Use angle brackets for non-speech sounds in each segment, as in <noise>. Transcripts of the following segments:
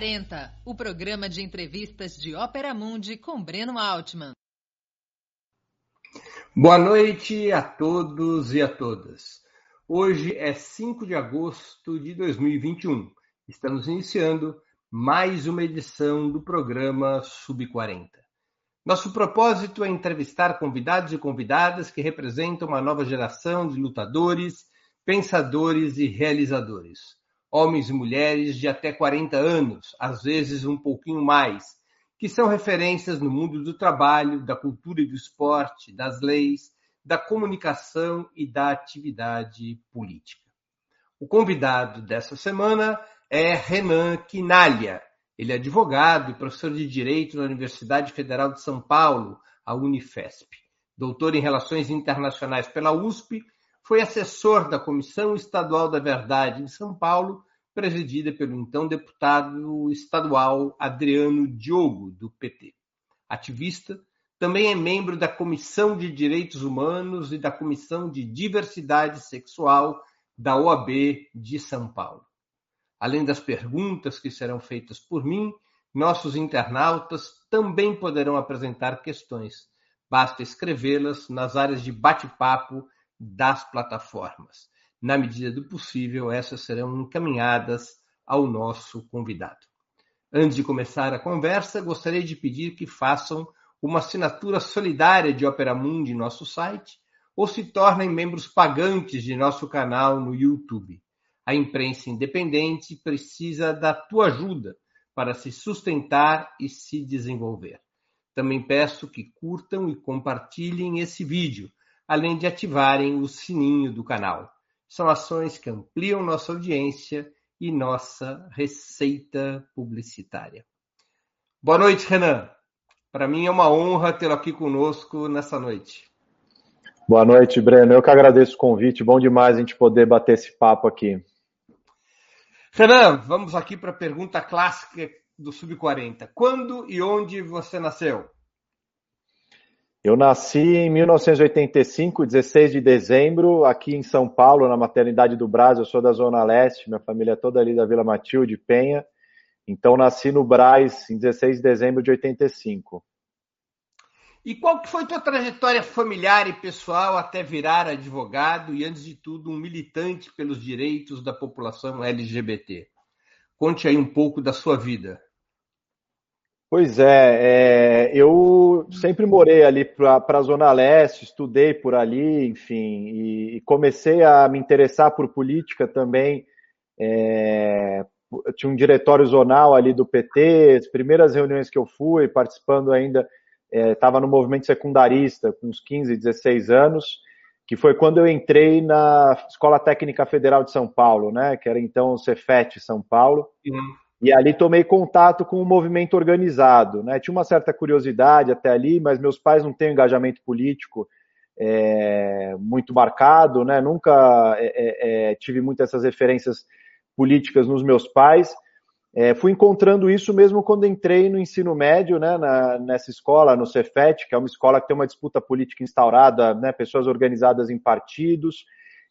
agora Sub40, o programa de entrevistas de Ópera Mundi com Breno Altman. Boa noite a todos e a todas. Hoje é 5 de agosto de 2021. Estamos iniciando mais uma edição do programa Sub40. Nosso propósito é entrevistar convidados e convidadas que representam uma nova geração de lutadores, pensadores e realizadores homens e mulheres de até 40 anos, às vezes um pouquinho mais, que são referências no mundo do trabalho, da cultura e do esporte, das leis, da comunicação e da atividade política. O convidado dessa semana é Renan Quinalha. Ele é advogado e professor de Direito na Universidade Federal de São Paulo, a Unifesp. Doutor em Relações Internacionais pela USP foi assessor da Comissão Estadual da Verdade em São Paulo, presidida pelo então deputado estadual Adriano Diogo, do PT. Ativista, também é membro da Comissão de Direitos Humanos e da Comissão de Diversidade Sexual da OAB de São Paulo. Além das perguntas que serão feitas por mim, nossos internautas também poderão apresentar questões. Basta escrevê-las nas áreas de bate-papo das plataformas. Na medida do possível, essas serão encaminhadas ao nosso convidado. Antes de começar a conversa, gostaria de pedir que façam uma assinatura solidária de Opera Mundi em nosso site ou se tornem membros pagantes de nosso canal no YouTube. A imprensa independente precisa da tua ajuda para se sustentar e se desenvolver. Também peço que curtam e compartilhem esse vídeo além de ativarem o sininho do canal. São ações que ampliam nossa audiência e nossa receita publicitária. Boa noite, Renan. Para mim é uma honra tê-lo aqui conosco nessa noite. Boa noite, Breno. Eu que agradeço o convite. Bom demais a gente poder bater esse papo aqui. Renan, vamos aqui para a pergunta clássica do Sub-40. Quando e onde você nasceu? Eu nasci em 1985, 16 de dezembro, aqui em São Paulo, na maternidade do Brás. Eu sou da Zona Leste, minha família é toda ali da Vila Matilde, Penha. Então, nasci no Brás em 16 de dezembro de 85. E qual que foi tua trajetória familiar e pessoal até virar advogado e, antes de tudo, um militante pelos direitos da população LGBT? Conte aí um pouco da sua vida. Pois é, é, eu sempre morei ali para a Zona Leste, estudei por ali, enfim, e, e, comecei a me interessar por política também. É, tinha um diretório zonal ali do PT, as primeiras reuniões que eu fui, participando ainda, estava é, no movimento secundarista, com uns 15, 16 anos, que foi quando eu entrei na Escola Técnica Federal de São Paulo, né, que era então o Cefet São Paulo. Uhum. E ali tomei contato com o movimento organizado. Né? Tinha uma certa curiosidade até ali, mas meus pais não têm engajamento político é, muito marcado, né? nunca é, é, é tive muitas essas referências políticas nos meus pais. É, fui encontrando isso mesmo quando entrei no ensino médio, né, na, nessa escola, no Cefet, que é uma escola que tem uma disputa política instaurada, né, pessoas organizadas em partidos,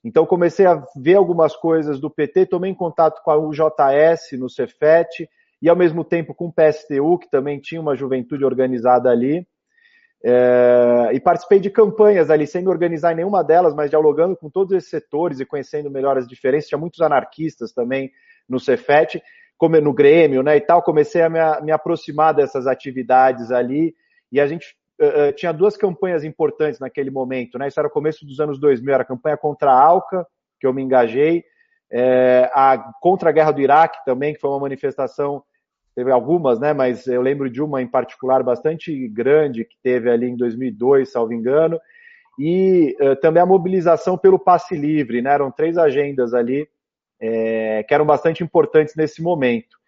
então comecei a ver algumas coisas do PT, tomei em contato com a UJS no Cefet e ao mesmo tempo com o PSTU, que também tinha uma juventude organizada ali. É, e participei de campanhas ali, sem organizar nenhuma delas, mas dialogando com todos esses setores e conhecendo melhor as diferenças. Tinha muitos anarquistas também no Cefet, no Grêmio, né, e tal. Comecei a me, me aproximar dessas atividades ali e a gente uh, tinha duas campanhas importantes naquele momento, né? Isso era o começo dos anos 2000, era a campanha contra a ALCA, que eu me engajei, é, a contra a guerra do Iraque também, que foi uma manifestação, teve algumas, né? Mas eu lembro de uma em particular bastante grande que teve ali em 2002, salvo engano, e uh, também a mobilização pelo passe livre, né? Eram três agendas ali é, que eram bastante importantes nesse momento.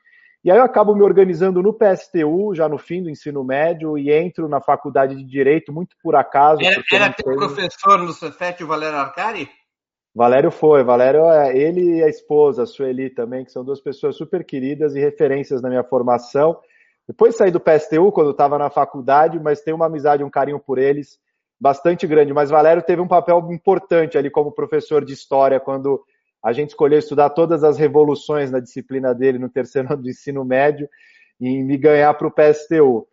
E aí eu acabo me organizando no PSTU, já no fim do ensino médio, e entro na faculdade de Direito, muito por acaso. Era, era teu professor no Cefet, o Valério Arcari? Valério foi. Valério, é ele e a esposa, a Sueli também, que são duas pessoas super queridas e referências na minha formação. Depois saí do PSTU, quando estava na faculdade, mas tenho uma amizade, um carinho por eles bastante grande. Mas Valério teve um papel importante ali como professor de história, quando a gente escolheu estudar todas as revoluções na disciplina dele no terceiro ano do ensino médio e me ganhar para o PSTU.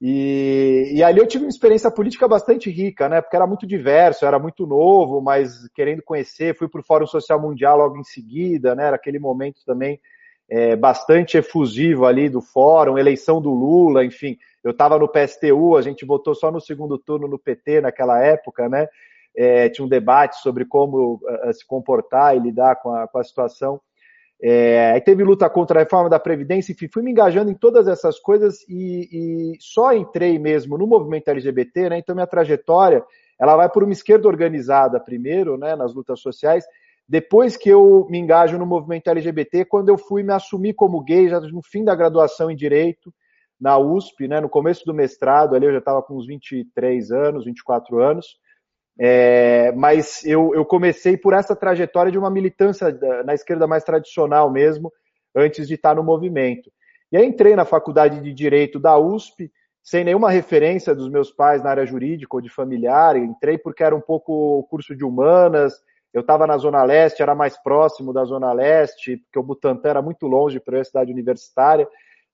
E, e, ali eu tive uma experiência política bastante rica, né? Porque era muito diverso, era muito novo, mas querendo conhecer, fui para o Fórum Social Mundial logo em seguida, né? Era aquele momento também é, bastante efusivo ali do fórum, eleição do Lula, enfim. Eu estava no PSTU, a gente votou só no segundo turno no PT naquela época, né? É, tinha um debate sobre como uh, se comportar e lidar com a, com a situação. É, aí teve luta contra a reforma da Previdência, enfim, fui me engajando em todas essas coisas e, e só entrei mesmo no movimento LGBT, né? Então minha trajetória ela vai por uma esquerda organizada primeiro, né, nas lutas sociais, depois que eu me engajo no movimento LGBT, quando eu fui me assumir como gay, já no fim da graduação em Direito, na USP, né, no começo do mestrado, ali eu já estava com uns 23 anos, 24 anos, é, mas eu, eu comecei por essa trajetória de uma militância na esquerda mais tradicional mesmo, antes de estar no movimento. E aí entrei na faculdade de Direito da USP, sem nenhuma referência dos meus pais na área jurídica ou de familiar, entrei porque era um pouco curso de humanas, eu estava na Zona Leste, era mais próximo da Zona Leste, porque o Butantã era muito longe para a cidade universitária,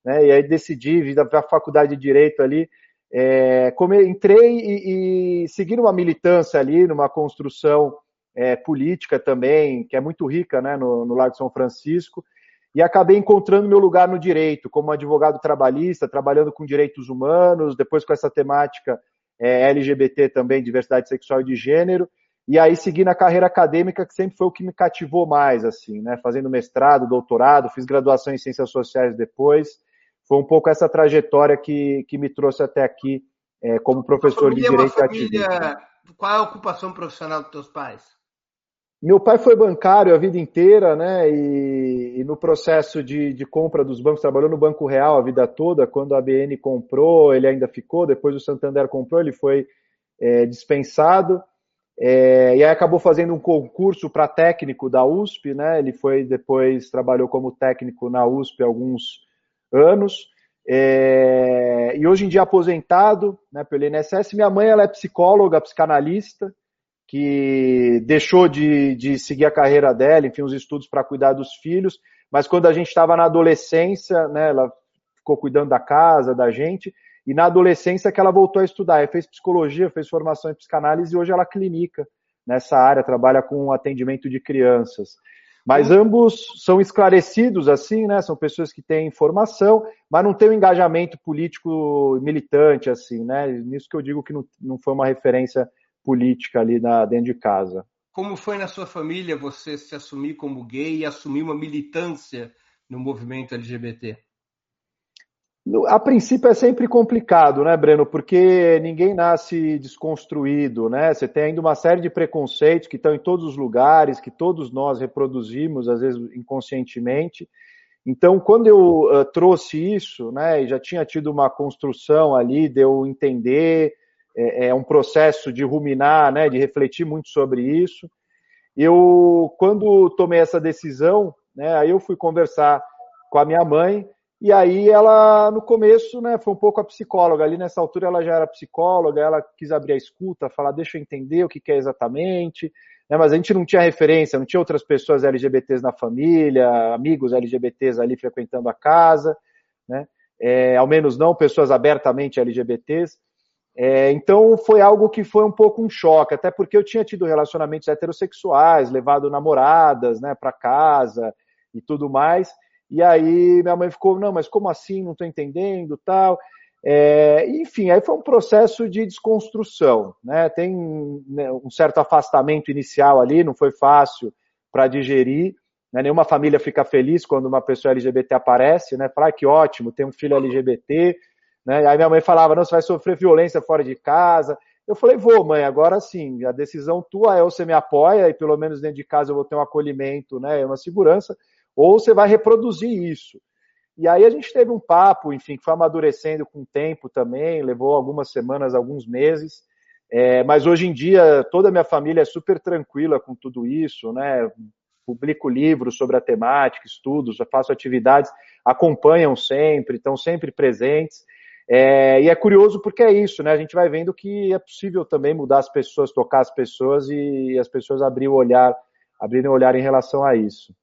né? E aí decidi vir para a faculdade de Direito ali. É, entrei e, e segui uma militância ali, numa construção é, política também, que é muito rica né, no, no Lago São Francisco, e acabei encontrando meu lugar no direito, como advogado trabalhista, trabalhando com direitos humanos, depois com essa temática é, LGBT também, diversidade sexual e de gênero, e aí segui na carreira acadêmica, que sempre foi o que me cativou mais, assim, né? Fazendo mestrado, doutorado, fiz graduação em ciências sociais depois. Foi um pouco essa trajetória que, que me trouxe até aqui é, como professor de é direito família... Qual é a ocupação profissional dos teus pais? Meu pai foi bancário a vida inteira, né? E, e, no processo de, de compra dos bancos, trabalhou no Banco Real a vida toda. Quando a ABN comprou, ele ainda ficou. Depois o Santander comprou, ele foi é, dispensado. É, e aí acabou fazendo um concurso para técnico da USP, né? Ele foi depois trabalhou como técnico na USP alguns anos. É, e hoje em dia aposentado né, pelo INSS. Minha mãe ela é psicóloga, psicanalista, que deixou de, de seguir a carreira dela, enfim, os estudos para cuidar dos filhos, mas quando a gente estava na adolescência, né, ela ficou cuidando da casa, da gente, e na adolescência que ela voltou a estudar, ela fez psicologia, fez formação em psicanálise e hoje ela clinica nessa área, trabalha com atendimento de crianças. Mas uhum. ambos são esclarecidos, assim, né? São pessoas que têm informação, mas não têm um engajamento político militante, assim, né? Nisso que eu digo que não, não foi uma referência política ali na, dentro de casa. Como foi na sua família você se assumir como gay e assumir uma militância no movimento LGBT? A princípio é sempre complicado, né, Breno? Porque ninguém nasce desconstruído, né? Você tem ainda uma série de preconceitos que estão em todos os lugares, que todos nós reproduzimos, às vezes inconscientemente. Então, quando eu uh, trouxe isso, né, e já tinha tido uma construção ali de eu entender, é, é um processo de ruminar, né, de refletir muito sobre isso. Eu, quando tomei essa decisão, né, aí eu fui conversar com a minha mãe e aí ela, no começo, né, foi um pouco a psicóloga. Ali nessa altura ela já era psicóloga, ela quis abrir a escuta, falar, deixa eu entender o que, que é exatamente. Né, mas a gente não tinha referência, não tinha outras pessoas LGBTs na família, amigos LGBTs ali frequentando a casa, né? É, ao menos não pessoas abertamente LGBTs. É, então foi algo que foi um pouco um choque, até porque eu tinha tido relacionamentos heterossexuais, levado namoradas né, para casa e tudo mais. E aí minha mãe ficou, não, mas como assim? Não estou entendendo, tal. É, enfim, aí foi um processo de desconstrução, né? Tem né, um certo afastamento inicial ali, não foi fácil para digerir. Né? Nenhuma família fica feliz quando uma pessoa LGBT aparece, né? Fala ah, que ótimo, tem um filho LGBT, né? Aí minha mãe falava, não, você vai sofrer violência fora de casa. Eu falei, vou, mãe, agora sim, a decisão tua é ou você me apoia e pelo menos dentro de casa eu vou ter um acolhimento, né? Uma segurança ou você vai reproduzir isso. E aí a gente teve um papo, enfim, que foi amadurecendo com o tempo também, levou algumas semanas, alguns meses, é, mas hoje em dia toda a minha família é super tranquila com tudo isso, né? Publico livros sobre a temática, estudos, faço atividades, acompanham sempre, estão sempre presentes. É, e é curioso porque é isso, né? A gente vai vendo que é possível também mudar as pessoas, tocar as pessoas e as pessoas abrir o olhar abrirem o olhar em relação a isso.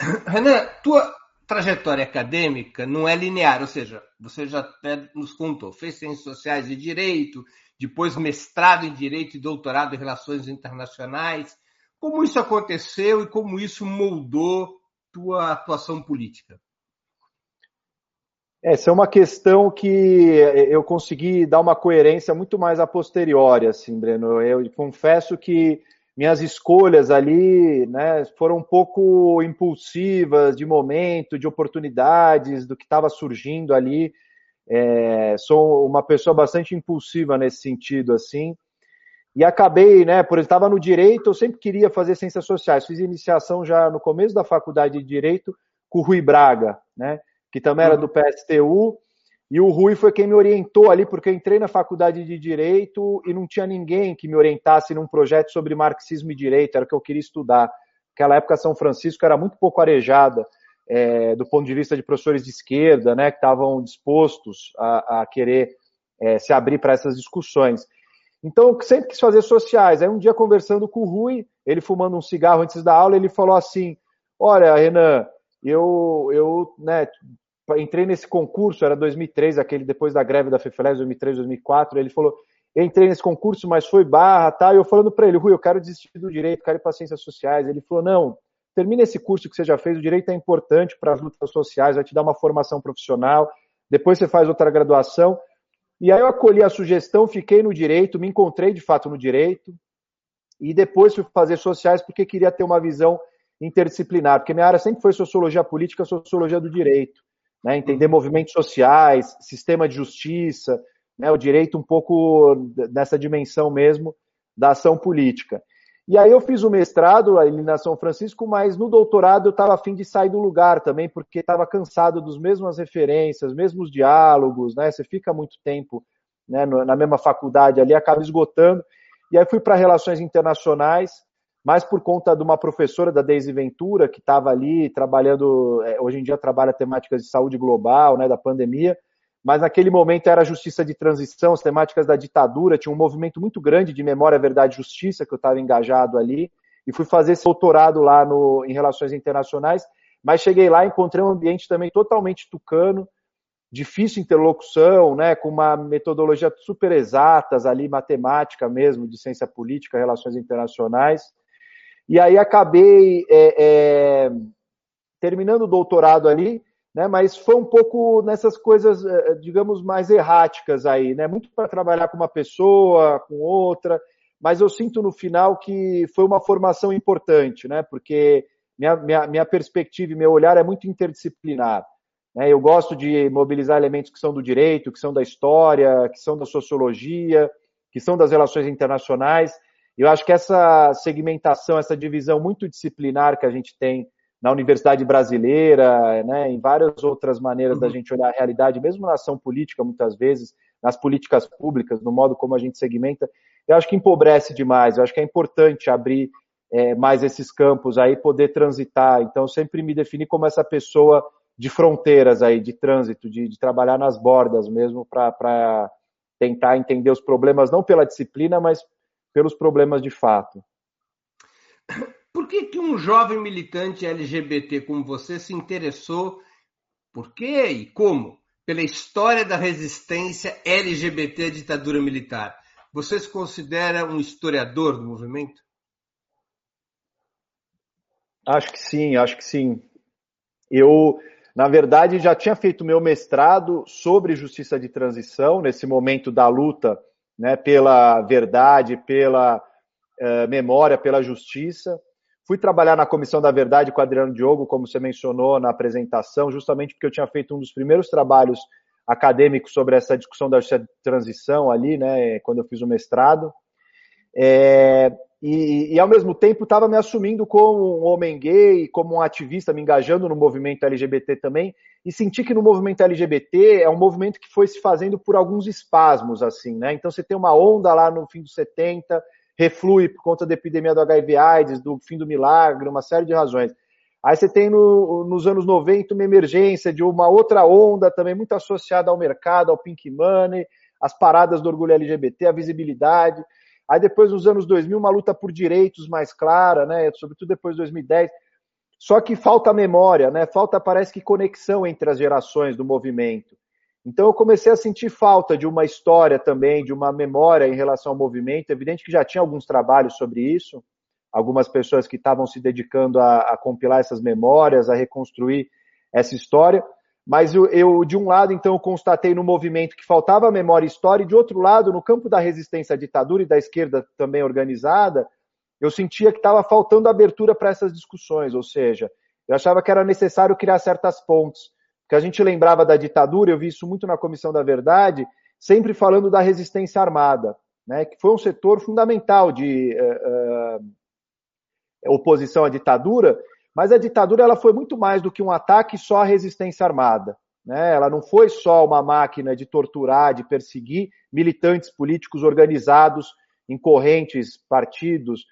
<coughs> Renan, tua trajetória acadêmica não é linear, ou seja, você já até nos contou, fez ciências sociais e direito, depois mestrado em direito e doutorado em relações internacionais. Como isso aconteceu e como isso moldou tua atuação política? Essa é uma questão que eu consegui dar uma coerência muito mais a posteriori, assim, Breno. Eu confesso que minhas escolhas ali né, foram um pouco impulsivas, de momento, de oportunidades, do que estava surgindo ali. É, sou uma pessoa bastante impulsiva nesse sentido, assim. E acabei, né, por estava no direito, eu sempre queria fazer ciências sociais. Fiz iniciação já no começo da faculdade de direito com o Rui Braga, né, que também era do PSTU e o Rui foi quem me orientou ali, porque eu entrei na faculdade de Direito e não tinha ninguém que me orientasse num projeto sobre marxismo e direito, era o que eu queria estudar. Naquela época, São Francisco era muito pouco arejada é, do ponto de vista de professores de esquerda, né, que estavam dispostos a, a querer é, se abrir para essas discussões. Então, eu sempre quis fazer sociais. Aí, um dia, conversando com o Rui, ele fumando um cigarro antes da aula, ele falou assim: Olha, Renan, eu, eu né, entrei nesse concurso, era 2003, aquele depois da greve da FEFELES, 2003, 2004, ele falou, entrei nesse concurso, mas foi barra, tá? E eu falando para ele, Rui, eu quero desistir do direito, quero ir para ciências sociais. Ele falou, não, termina esse curso que você já fez, o direito é importante para as lutas sociais, vai te dar uma formação profissional, depois você faz outra graduação. E aí eu acolhi a sugestão, fiquei no direito, me encontrei de fato no direito, e depois fui fazer sociais porque queria ter uma visão interdisciplinar, porque minha área sempre foi sociologia política, sociologia do direito né, entender movimentos sociais, sistema de justiça, né, o direito um pouco nessa dimensão mesmo da ação política. E aí eu fiz o mestrado ali na São Francisco, mas no doutorado eu estava afim de sair do lugar também, porque estava cansado dos mesmas referências, mesmos diálogos, né? Você fica muito tempo né, na mesma faculdade ali, acaba esgotando. E aí fui para relações internacionais, mais por conta de uma professora da Deise Ventura, que estava ali trabalhando, é, hoje em dia trabalha temáticas de saúde global, né, da pandemia, mas naquele momento era justiça de transição, as temáticas da ditadura, tinha um movimento muito grande de memória, verdade e justiça, que eu estava engajado ali, e fui fazer esse doutorado lá no, em relações internacionais, mas cheguei lá e encontrei um ambiente também totalmente tucano, difícil interlocução, né, com uma metodologia super exatas ali, matemática mesmo, de ciência política, relações internacionais, e aí acabei é, é, terminando o doutorado ali, né, mas foi um pouco nessas coisas, é, digamos, mais erráticas aí, né? Muito para trabalhar com uma pessoa, com outra, mas eu sinto no final que foi uma formação importante, né? Porque minha, minha, minha perspectiva e meu olhar é muito interdisciplinar. Né? Eu gosto de mobilizar elementos que são do direito, que são da história, que são da sociologia, que são das relações internacionais, eu acho que essa segmentação, essa divisão muito disciplinar que a gente tem na universidade brasileira, né, em várias outras maneiras uhum. da gente olhar a realidade, mesmo na ação política, muitas vezes, nas políticas públicas, no modo como a gente segmenta, eu acho que empobrece demais. Eu acho que é importante abrir é, mais esses campos aí, poder transitar. Então, sempre me defini como essa pessoa de fronteiras aí, de trânsito, de, de trabalhar nas bordas mesmo, para tentar entender os problemas, não pela disciplina, mas pelos problemas de fato. Por que, que um jovem militante LGBT como você se interessou, por quê e como, pela história da resistência LGBT à ditadura militar? Você se considera um historiador do movimento? Acho que sim, acho que sim. Eu, na verdade, já tinha feito meu mestrado sobre justiça de transição, nesse momento da luta né, pela verdade, pela uh, memória, pela justiça. Fui trabalhar na Comissão da Verdade com o Adriano Diogo, como você mencionou na apresentação, justamente porque eu tinha feito um dos primeiros trabalhos acadêmicos sobre essa discussão da justiça de transição ali, né, quando eu fiz o mestrado. É, e, e, ao mesmo tempo estava me assumindo como um homem gay, como um ativista, me engajando no movimento LGBT também, e senti que no movimento LGBT é um movimento que foi se fazendo por alguns espasmos, assim, né? Então você tem uma onda lá no fim dos 70, reflui por conta da epidemia do HIV AIDS, do fim do milagre, uma série de razões. Aí você tem no, nos anos 90 uma emergência de uma outra onda também muito associada ao mercado, ao pink money, as paradas do orgulho LGBT, a visibilidade. Aí depois, nos anos 2000, uma luta por direitos mais clara, né? sobretudo depois de 2010. Só que falta memória, né? falta, parece que, conexão entre as gerações do movimento. Então eu comecei a sentir falta de uma história também, de uma memória em relação ao movimento. É evidente que já tinha alguns trabalhos sobre isso, algumas pessoas que estavam se dedicando a, a compilar essas memórias, a reconstruir essa história. Mas eu, eu, de um lado, então, eu constatei no movimento que faltava memória e história, e de outro lado, no campo da resistência à ditadura e da esquerda também organizada, eu sentia que estava faltando abertura para essas discussões, ou seja, eu achava que era necessário criar certas pontes, porque a gente lembrava da ditadura, eu vi isso muito na Comissão da Verdade, sempre falando da resistência armada, né, que foi um setor fundamental de uh, uh, oposição à ditadura, mas a ditadura ela foi muito mais do que um ataque só à resistência armada. Né? Ela não foi só uma máquina de torturar, de perseguir militantes políticos organizados em correntes, partidos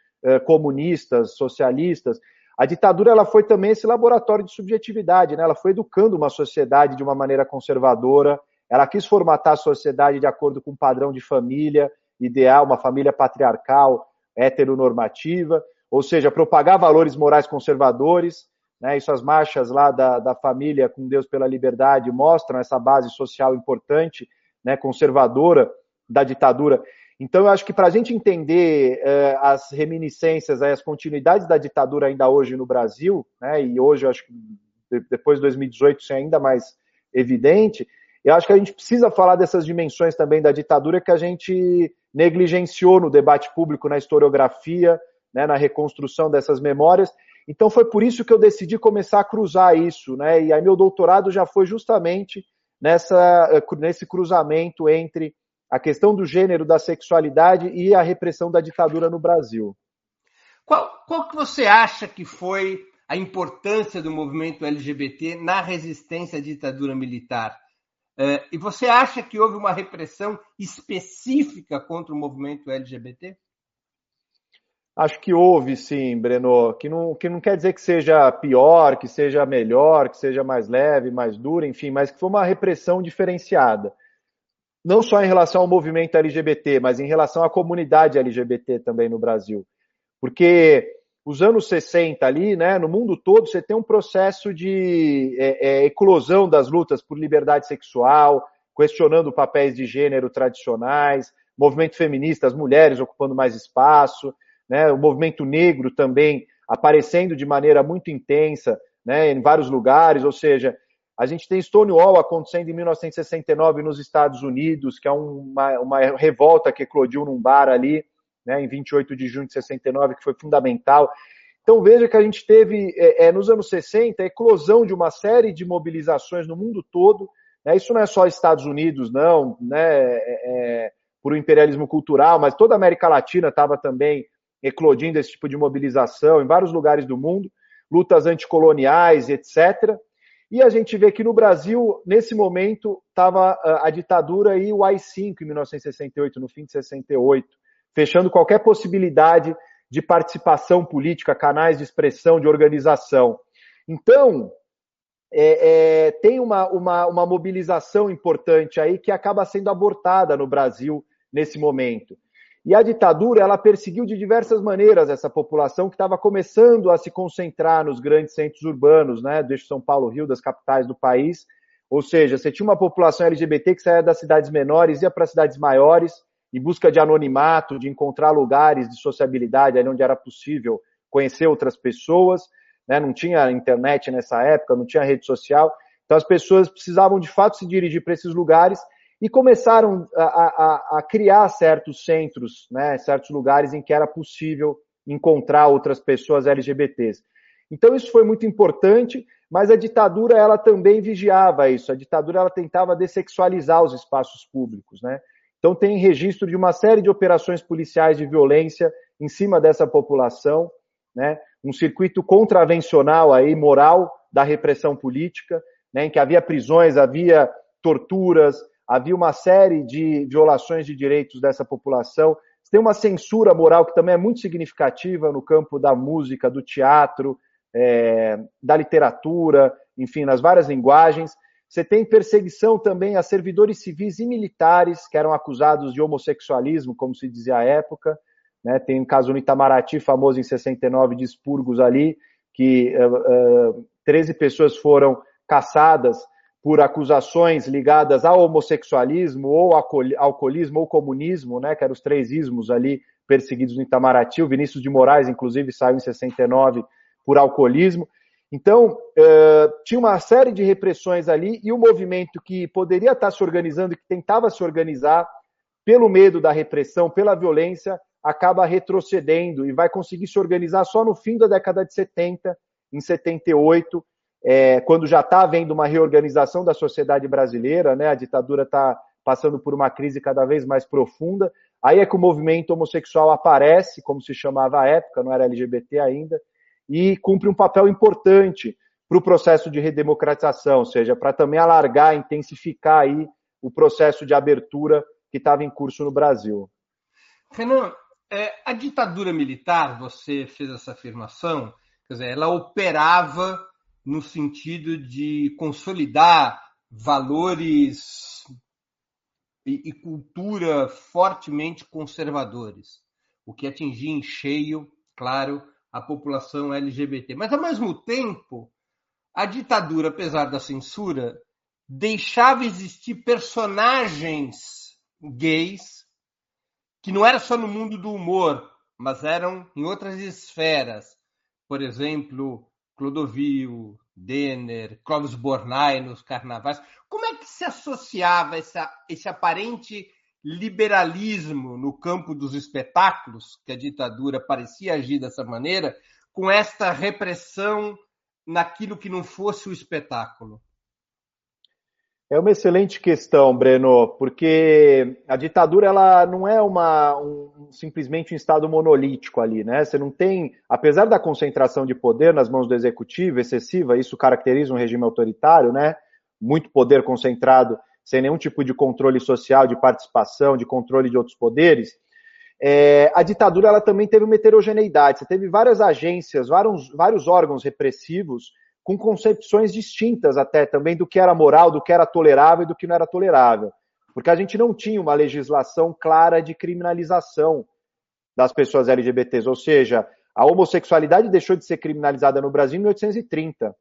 comunistas, socialistas. A ditadura ela foi também esse laboratório de subjetividade, né? ela foi educando uma sociedade de uma maneira conservadora, ela quis formatar a sociedade de acordo com um padrão de família ideal, uma família patriarcal, heteronormativa, ou seja, propagar valores morais conservadores. Né, isso as marchas lá da, da família com Deus pela Liberdade mostram essa base social importante, né, conservadora da ditadura. Então, eu acho que para a gente entender eh, as reminiscências, as continuidades da ditadura ainda hoje no Brasil, né, e hoje eu acho que depois de 2018 isso é ainda mais evidente, eu acho que a gente precisa falar dessas dimensões também da ditadura que a gente negligenciou no debate público, na historiografia, né, na reconstrução dessas memórias. Então foi por isso que eu decidi começar a cruzar isso, né? E aí meu doutorado já foi justamente nessa, eh, nesse cruzamento entre a questão do gênero, da sexualidade e a repressão da ditadura no Brasil. Qual, qual que você acha que foi a importância do movimento LGBT na resistência à ditadura militar? Uh, e você acha que houve uma repressão específica contra o movimento LGBT? Acho que houve, sim, Breno, que não, que não quer dizer que seja pior, que seja melhor, que seja mais leve, mais dura, enfim, mas que foi uma repressão diferenciada. Não só em relação ao movimento LGBT, mas em relação à comunidade LGBT também no Brasil. Porque os anos 60 ali, né, no mundo todo, você tem um processo de é, é, eclosão das lutas por liberdade sexual, questionando papéis de gênero tradicionais, movimento feminista, as mulheres ocupando mais espaço, né, o movimento negro também aparecendo de maneira muito intensa né, em vários lugares, ou seja, a gente tem Stonewall acontecendo em 1969 nos Estados Unidos, que é uma, uma revolta que eclodiu num bar ali, né, em 28 de junho de 69, que foi fundamental. Então veja que a gente teve, é, é, nos anos 60, a eclosão de uma série de mobilizações no mundo todo. Né, isso não é só Estados Unidos, não, né, é, é por um imperialismo cultural, mas toda a América Latina estava também eclodindo esse tipo de mobilização em vários lugares do mundo, lutas anticoloniais, etc. E a gente vê que no Brasil, nesse momento, estava a, a ditadura e o AI-5 em 1968, no fim de 68, fechando qualquer possibilidade de participação política, canais de expressão, de organização. Então, é, é, tem uma, uma, uma mobilização importante aí que acaba sendo abortada no Brasil nesse momento. E a ditadura, ela perseguiu de diversas maneiras essa população que estava começando a se concentrar nos grandes centros urbanos, né, desde São Paulo, Rio, das capitais do país. Ou seja, você tinha uma população LGBT que saía das cidades menores, ia para cidades maiores, em busca de anonimato, de encontrar lugares de sociabilidade, ali onde era possível conhecer outras pessoas. Né? Não tinha internet nessa época, não tinha rede social. Então as pessoas precisavam de fato se dirigir para esses lugares e começaram a, a, a criar certos centros, né, certos lugares em que era possível encontrar outras pessoas LGBTs. Então isso foi muito importante, mas a ditadura ela também vigiava isso. A ditadura ela tentava dessexualizar os espaços públicos, né? Então tem registro de uma série de operações policiais de violência em cima dessa população, né? Um circuito contravencional aí moral da repressão política, né? Em que havia prisões, havia torturas, havia uma série de violações de direitos dessa população. Tem uma censura moral que também é muito significativa no campo da música, do teatro, é, da literatura, enfim, nas várias linguagens. Você tem perseguição também a servidores civis e militares que eram acusados de homossexualismo, como se dizia à época. né? Tem o caso no Itamaraty, famoso em 69, de expurgos ali, que uh, uh, 13 pessoas foram caçadas por acusações ligadas ao homossexualismo, ou alcoolismo, ou comunismo, né, que eram os três ismos ali perseguidos no Itamaraty. O Vinícius de Moraes, inclusive, saiu em 69 por alcoolismo. Então, uh, tinha uma série de repressões ali e o movimento que poderia estar se organizando, que tentava se organizar pelo medo da repressão, pela violência, acaba retrocedendo e vai conseguir se organizar só no fim da década de 70, em 78, é, quando já está havendo uma reorganização da sociedade brasileira, né? A ditadura está passando por uma crise cada vez mais profunda. Aí é que o movimento homossexual aparece, como se chamava à época, não era LGBT ainda, e cumpre um papel importante para o processo de redemocratização, ou seja, para também alargar, intensificar aí o processo de abertura que estava em curso no Brasil. Renan, é, a ditadura militar, você fez essa afirmação, quer dizer, ela operava no sentido de consolidar valores e, e cultura fortemente conservadores, o que atingia em cheio, claro, a população LGBT. Mas, ao mesmo tempo, a ditadura, apesar da censura, deixava existir personagens gays que não era só no mundo do humor, mas eram em outras esferas. Por exemplo, Clodovil, Denner, Clóvis Bornai nos carnavais. Como é que se associava essa, esse aparente liberalismo no campo dos espetáculos, que a ditadura parecia agir dessa maneira, com esta repressão naquilo que não fosse o espetáculo? É uma excelente questão, Breno, porque a ditadura ela não é uma, um, simplesmente um estado monolítico ali, né? Você não tem, apesar da concentração de poder nas mãos do executivo excessiva, isso caracteriza um regime autoritário, né? Muito poder concentrado, sem nenhum tipo de controle social, de participação, de controle de outros poderes. É, a ditadura ela também teve uma heterogeneidade. Você teve várias agências, vários, vários órgãos repressivos com concepções distintas até também do que era moral, do que era tolerável e do que não era tolerável. Porque a gente não tinha uma legislação clara de criminalização das pessoas LGBTs, ou seja, a homossexualidade deixou de ser criminalizada no Brasil em 1830.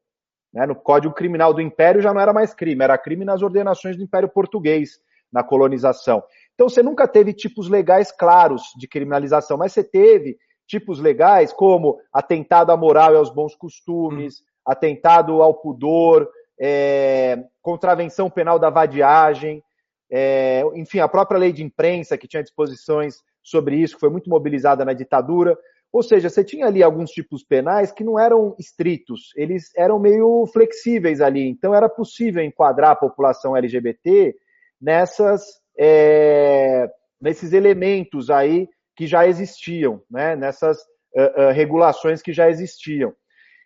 Né? No Código Criminal do Império já não era mais crime, era crime nas ordenações do Império Português, na colonização. Então você nunca teve tipos legais claros de criminalização, mas você teve tipos legais como atentado à moral e aos bons costumes, atentado ao pudor, é, contravenção penal da vadiagem, é, enfim, a própria lei de imprensa, que tinha disposições sobre isso, que foi muito mobilizada na ditadura. Ou seja, você tinha ali alguns tipos penais que não eram estritos, eles eram meio flexíveis ali. Então era possível enquadrar a população LGBT nessas, é, nesses elementos aí que já existiam, né? nessas uh, uh, regulações que já existiam.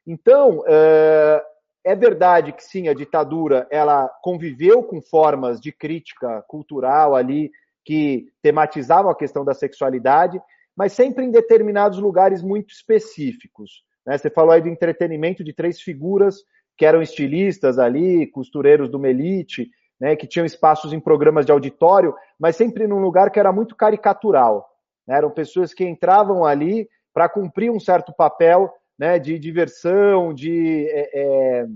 Então, é, é verdade que sim, a ditadura ela conviveu com formas de crítica cultural ali que tematizavam a questão da sexualidade, mas sempre em determinados lugares muito específicos. Né? Você falou aí do entretenimento de três figuras que eram estilistas ali, costureiros do Melite, né, que tinham espaços em programas de auditório, mas sempre num lugar que era muito caricatural. Né? Eram pessoas que entravam ali para cumprir um certo papel né, de diversão, de. É, é,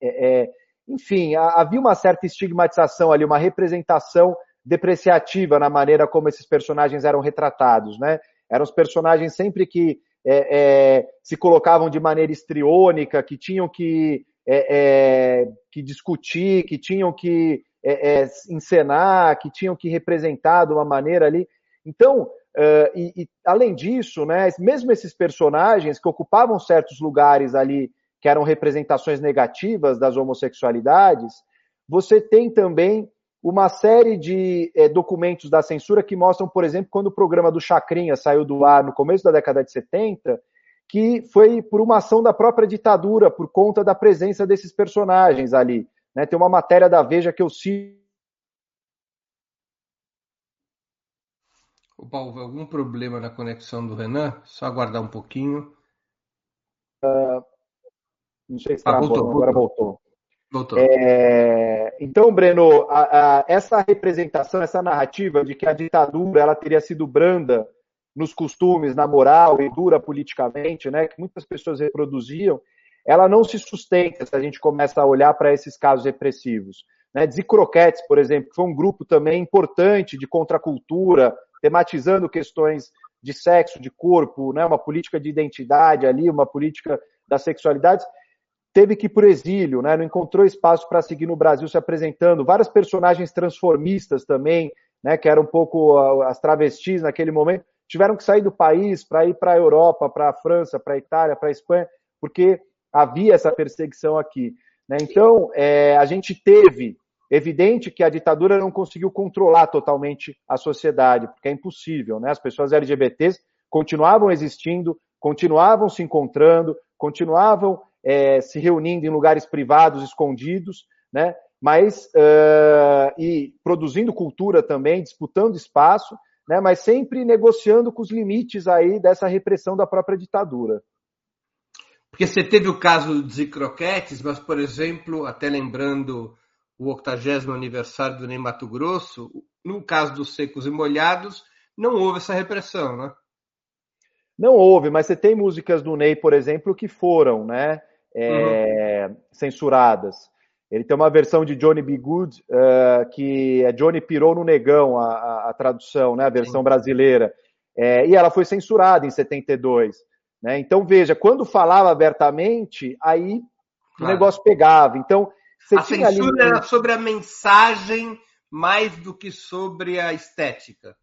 é, é enfim, havia uma certa estigmatização ali, uma representação depreciativa na maneira como esses personagens eram retratados, né? Eram os personagens sempre que é, é, se colocavam de maneira estriônica, que tinham que, é, que discutir, que tinham que encenar, que tinham que representar de uma maneira ali. Então, Uh, e, e, além disso, né, mesmo esses personagens que ocupavam certos lugares ali que eram representações negativas das homossexualidades, você tem também uma série de é, documentos da censura que mostram, por exemplo, quando o programa do Chacrinha saiu do ar no começo da década de 70, que foi por uma ação da própria ditadura, por conta da presença desses personagens ali. Né? Tem uma matéria da Veja que eu cito Opa, houve algum problema na conexão do Renan? Só aguardar um pouquinho. Uh, não sei se ah, voltou, agora voltou. voltou. É, então, Breno, a, a, essa representação, essa narrativa de que a ditadura ela teria sido branda nos costumes, na moral e dura politicamente, né, que muitas pessoas reproduziam, ela não se sustenta se a gente começa a olhar para esses casos repressivos. Né? Croquetes, por exemplo, que foi um grupo também importante de contracultura, tematizando questões de sexo, de corpo, né? uma política de identidade ali, uma política das sexualidades, teve que ir para o exílio, né? não encontrou espaço para seguir no Brasil se apresentando. Várias personagens transformistas também, né? que eram um pouco as travestis naquele momento, tiveram que sair do país para ir para a Europa, para a França, para a Itália, para a Espanha, porque havia essa perseguição aqui. Né? Então, é, a gente teve, evidente que a ditadura não conseguiu controlar totalmente a sociedade, porque é impossível. Né? As pessoas LGBTs continuavam existindo, continuavam se encontrando, continuavam é, se reunindo em lugares privados, escondidos, né? mas uh, e produzindo cultura também, disputando espaço, né, mas sempre negociando com os limites aí dessa repressão da própria ditadura. Porque você teve o caso de croquetes, mas, por exemplo, até lembrando o 80 aniversário do Ney Mato Grosso, no caso dos secos e molhados, não houve essa repressão, né? Não houve, mas você tem músicas do Ney, por exemplo, que foram né, é, uhum. censuradas. Ele tem uma versão de Johnny B. Good, uh, que é Johnny Pirou no Negão, a, a, a tradução, né, a versão Sim. brasileira. É, e ela foi censurada em 72. Né? Então, veja, quando falava abertamente, aí claro. o negócio pegava. Então, você a censura ali... era sobre a mensagem mais do que sobre a estética.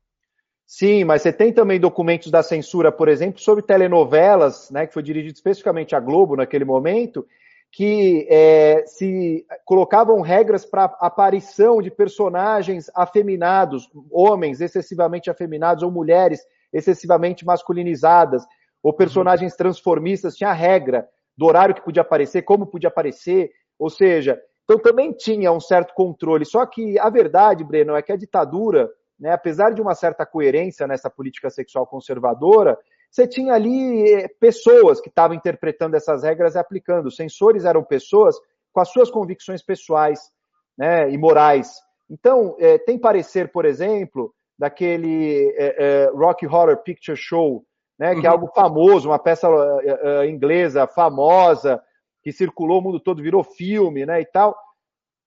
Sim, mas você tem também documentos da censura, por exemplo, sobre telenovelas, né, que foi dirigido especificamente à Globo naquele momento, que é, se colocavam regras para aparição de personagens afeminados, homens excessivamente afeminados ou mulheres excessivamente masculinizadas, ou uhum. personagens transformistas, tinha regra do horário que podia aparecer, como podia aparecer, ou seja, então também tinha um certo controle. Só que a verdade, Breno, é que a ditadura, né, apesar de uma certa coerência nessa política sexual conservadora, você tinha ali eh, pessoas que estavam interpretando essas regras e aplicando. Os censores eram pessoas com as suas convicções pessoais né, e morais. Então, é, tem parecer, por exemplo, daquele é, é, Rock Horror Picture Show, né, que uhum. é algo famoso, uma peça inglesa famosa, que circulou o mundo todo, virou filme né, e tal.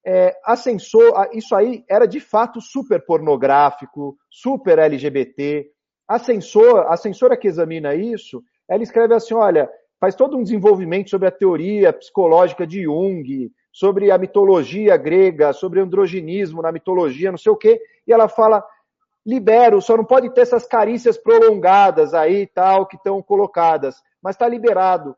É, ascensor, isso aí era de fato super pornográfico, super LGBT, a, a censora que examina isso, ela escreve assim: olha, faz todo um desenvolvimento sobre a teoria psicológica de Jung, sobre a mitologia grega, sobre androginismo na mitologia, não sei o quê, e ela fala: libero, só não pode ter essas carícias prolongadas aí tal que estão colocadas, mas está liberado.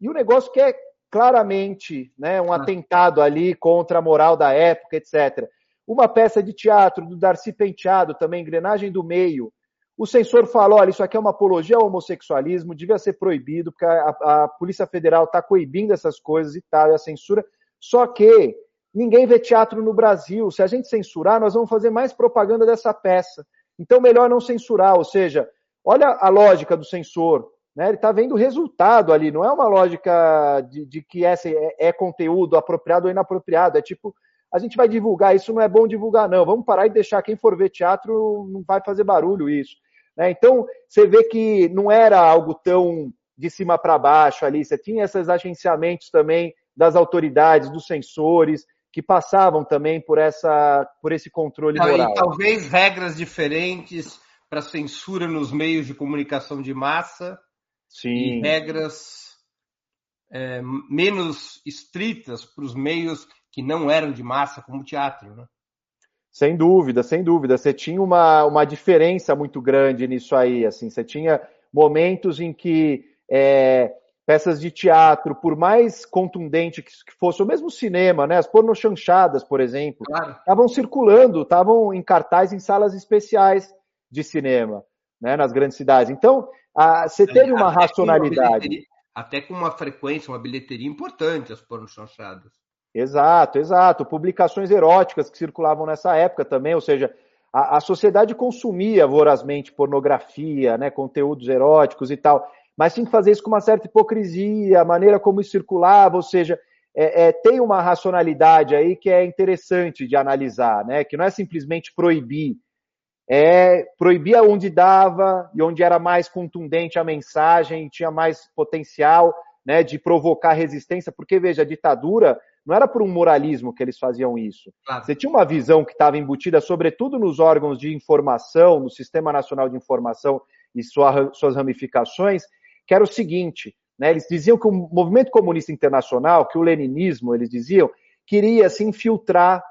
E o negócio que é claramente né, um ah. atentado ali contra a moral da época, etc. Uma peça de teatro do Darcy Penteado, também, Engrenagem do Meio, o censor fala: olha, isso aqui é uma apologia ao homossexualismo, devia ser proibido, porque a, a Polícia Federal está coibindo essas coisas e tal, e a censura. Só que ninguém vê teatro no Brasil. Se a gente censurar, nós vamos fazer mais propaganda dessa peça. Então, melhor não censurar. Ou seja, olha a lógica do censor. Né? Ele está vendo o resultado ali, não é uma lógica de, de que esse é, é conteúdo apropriado ou inapropriado. É tipo, a gente vai divulgar, isso não é bom divulgar, não. Vamos parar e deixar quem for ver teatro, não vai fazer barulho isso. Né? Então, você vê que não era algo tão de cima para baixo ali, você tinha esses agenciamentos também das autoridades, dos sensores, que passavam também por, essa, por esse controle ah, moral. E talvez regras diferentes para censura nos meios de comunicação de massa Sim. e regras é, menos estritas para os meios que não eram de massa, como o teatro. Né? Sem dúvida, sem dúvida. Você tinha uma, uma diferença muito grande nisso aí. Assim, você tinha momentos em que é, peças de teatro, por mais contundente que, fosse, o mesmo cinema, né, as pornochanchadas, por exemplo, claro. estavam circulando, estavam em cartaz em salas especiais de cinema, né, nas grandes cidades. Então, a, você teve uma até racionalidade. Uma até com uma frequência, uma bilheteria importante, as pornochanchadas. Exato, exato. Publicações eróticas que circulavam nessa época também, ou seja, a, a sociedade consumia vorazmente pornografia, né, conteúdos eróticos e tal, mas tinha que fazer isso com uma certa hipocrisia, a maneira como isso circulava, ou seja, é, é, tem uma racionalidade aí que é interessante de analisar, né, que não é simplesmente proibir, é, proibia onde dava e onde era mais contundente a mensagem, tinha mais potencial né, de provocar resistência, porque, veja, a ditadura não era por um moralismo que eles faziam isso. Claro. Você tinha uma visão que estava embutida, sobretudo nos órgãos de informação, no Sistema Nacional de Informação e sua, suas ramificações, que era o seguinte: né, eles diziam que o movimento comunista internacional, que o leninismo, eles diziam, queria se infiltrar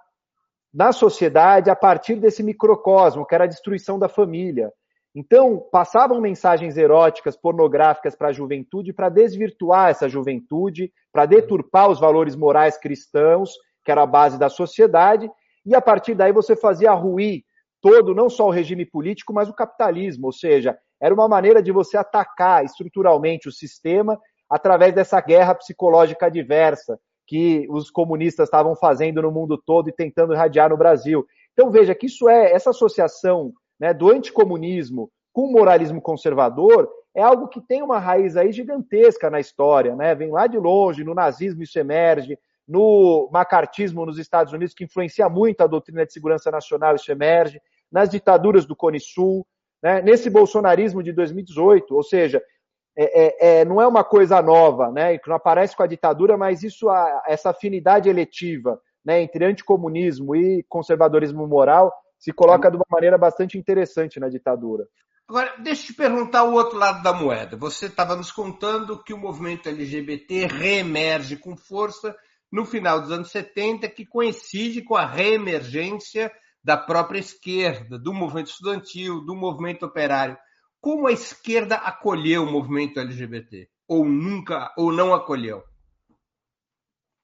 na sociedade a partir desse microcosmo, que era a destruição da família. Então, passavam mensagens eróticas, pornográficas para a juventude para desvirtuar essa juventude, para deturpar os valores morais cristãos, que era a base da sociedade, e a partir daí você fazia ruir todo, não só o regime político, mas o capitalismo, ou seja, era uma maneira de você atacar estruturalmente o sistema através dessa guerra psicológica diversa, que os comunistas estavam fazendo no mundo todo e tentando irradiar no Brasil. Então veja que isso é essa associação né, do anticomunismo com o moralismo conservador é algo que tem uma raiz aí gigantesca na história, né? Vem lá de longe, no nazismo isso emerge, no macartismo nos Estados Unidos, que influencia muito a doutrina de segurança nacional, isso emerge, nas ditaduras do Cone Sul, né? nesse bolsonarismo de 2018, ou seja, é, é, é, não é uma coisa nova, né, que não aparece com a ditadura, mas isso, essa afinidade eletiva né, entre anticomunismo e conservadorismo moral se coloca de uma maneira bastante interessante na ditadura. Agora, deixa eu te perguntar o outro lado da moeda. Você estava nos contando que o movimento LGBT reemerge com força no final dos anos 70, que coincide com a reemergência da própria esquerda, do movimento estudantil, do movimento operário. Como a esquerda acolheu o movimento LGBT? Ou nunca, ou não acolheu?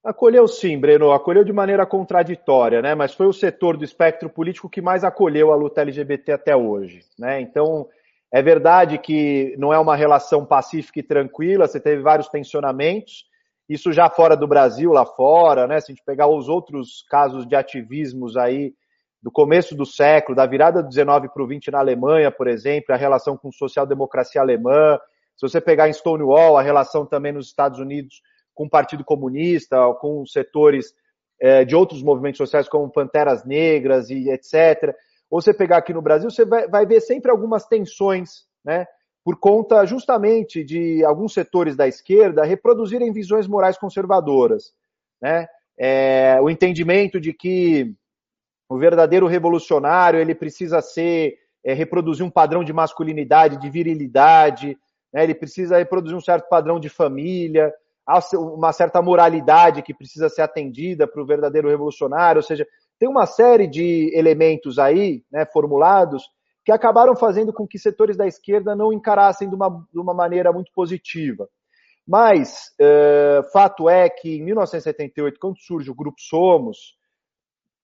Acolheu sim, Breno, acolheu de maneira contraditória, né? Mas foi o setor do espectro político que mais acolheu a luta LGBT até hoje, né? Então, é verdade que não é uma relação pacífica e tranquila, você teve vários tensionamentos, isso já fora do Brasil, lá fora, né? Se a gente pegar os outros casos de ativismos aí do começo do século, da virada do 19 para o 20 na Alemanha, por exemplo, a relação com social-democracia alemã. Se você pegar em Stonewall, a relação também nos Estados Unidos com o Partido Comunista, com setores é, de outros movimentos sociais, como Panteras Negras e etc. Ou você pegar aqui no Brasil, você vai, vai ver sempre algumas tensões, né? Por conta justamente de alguns setores da esquerda reproduzirem visões morais conservadoras, né? É, o entendimento de que o verdadeiro revolucionário, ele precisa ser, é, reproduzir um padrão de masculinidade, de virilidade, né? ele precisa reproduzir um certo padrão de família, uma certa moralidade que precisa ser atendida para o verdadeiro revolucionário, ou seja, tem uma série de elementos aí, né, formulados, que acabaram fazendo com que setores da esquerda não encarassem de uma, de uma maneira muito positiva. Mas, é, fato é que em 1978, quando surge o Grupo Somos,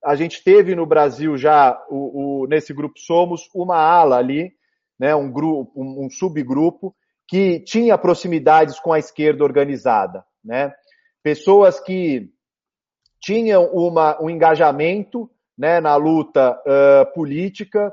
a gente teve no Brasil já, o, o, nesse grupo Somos, uma ala ali, né, um, grupo, um, um subgrupo, que tinha proximidades com a esquerda organizada. Né? Pessoas que tinham uma, um engajamento né, na luta uh, política,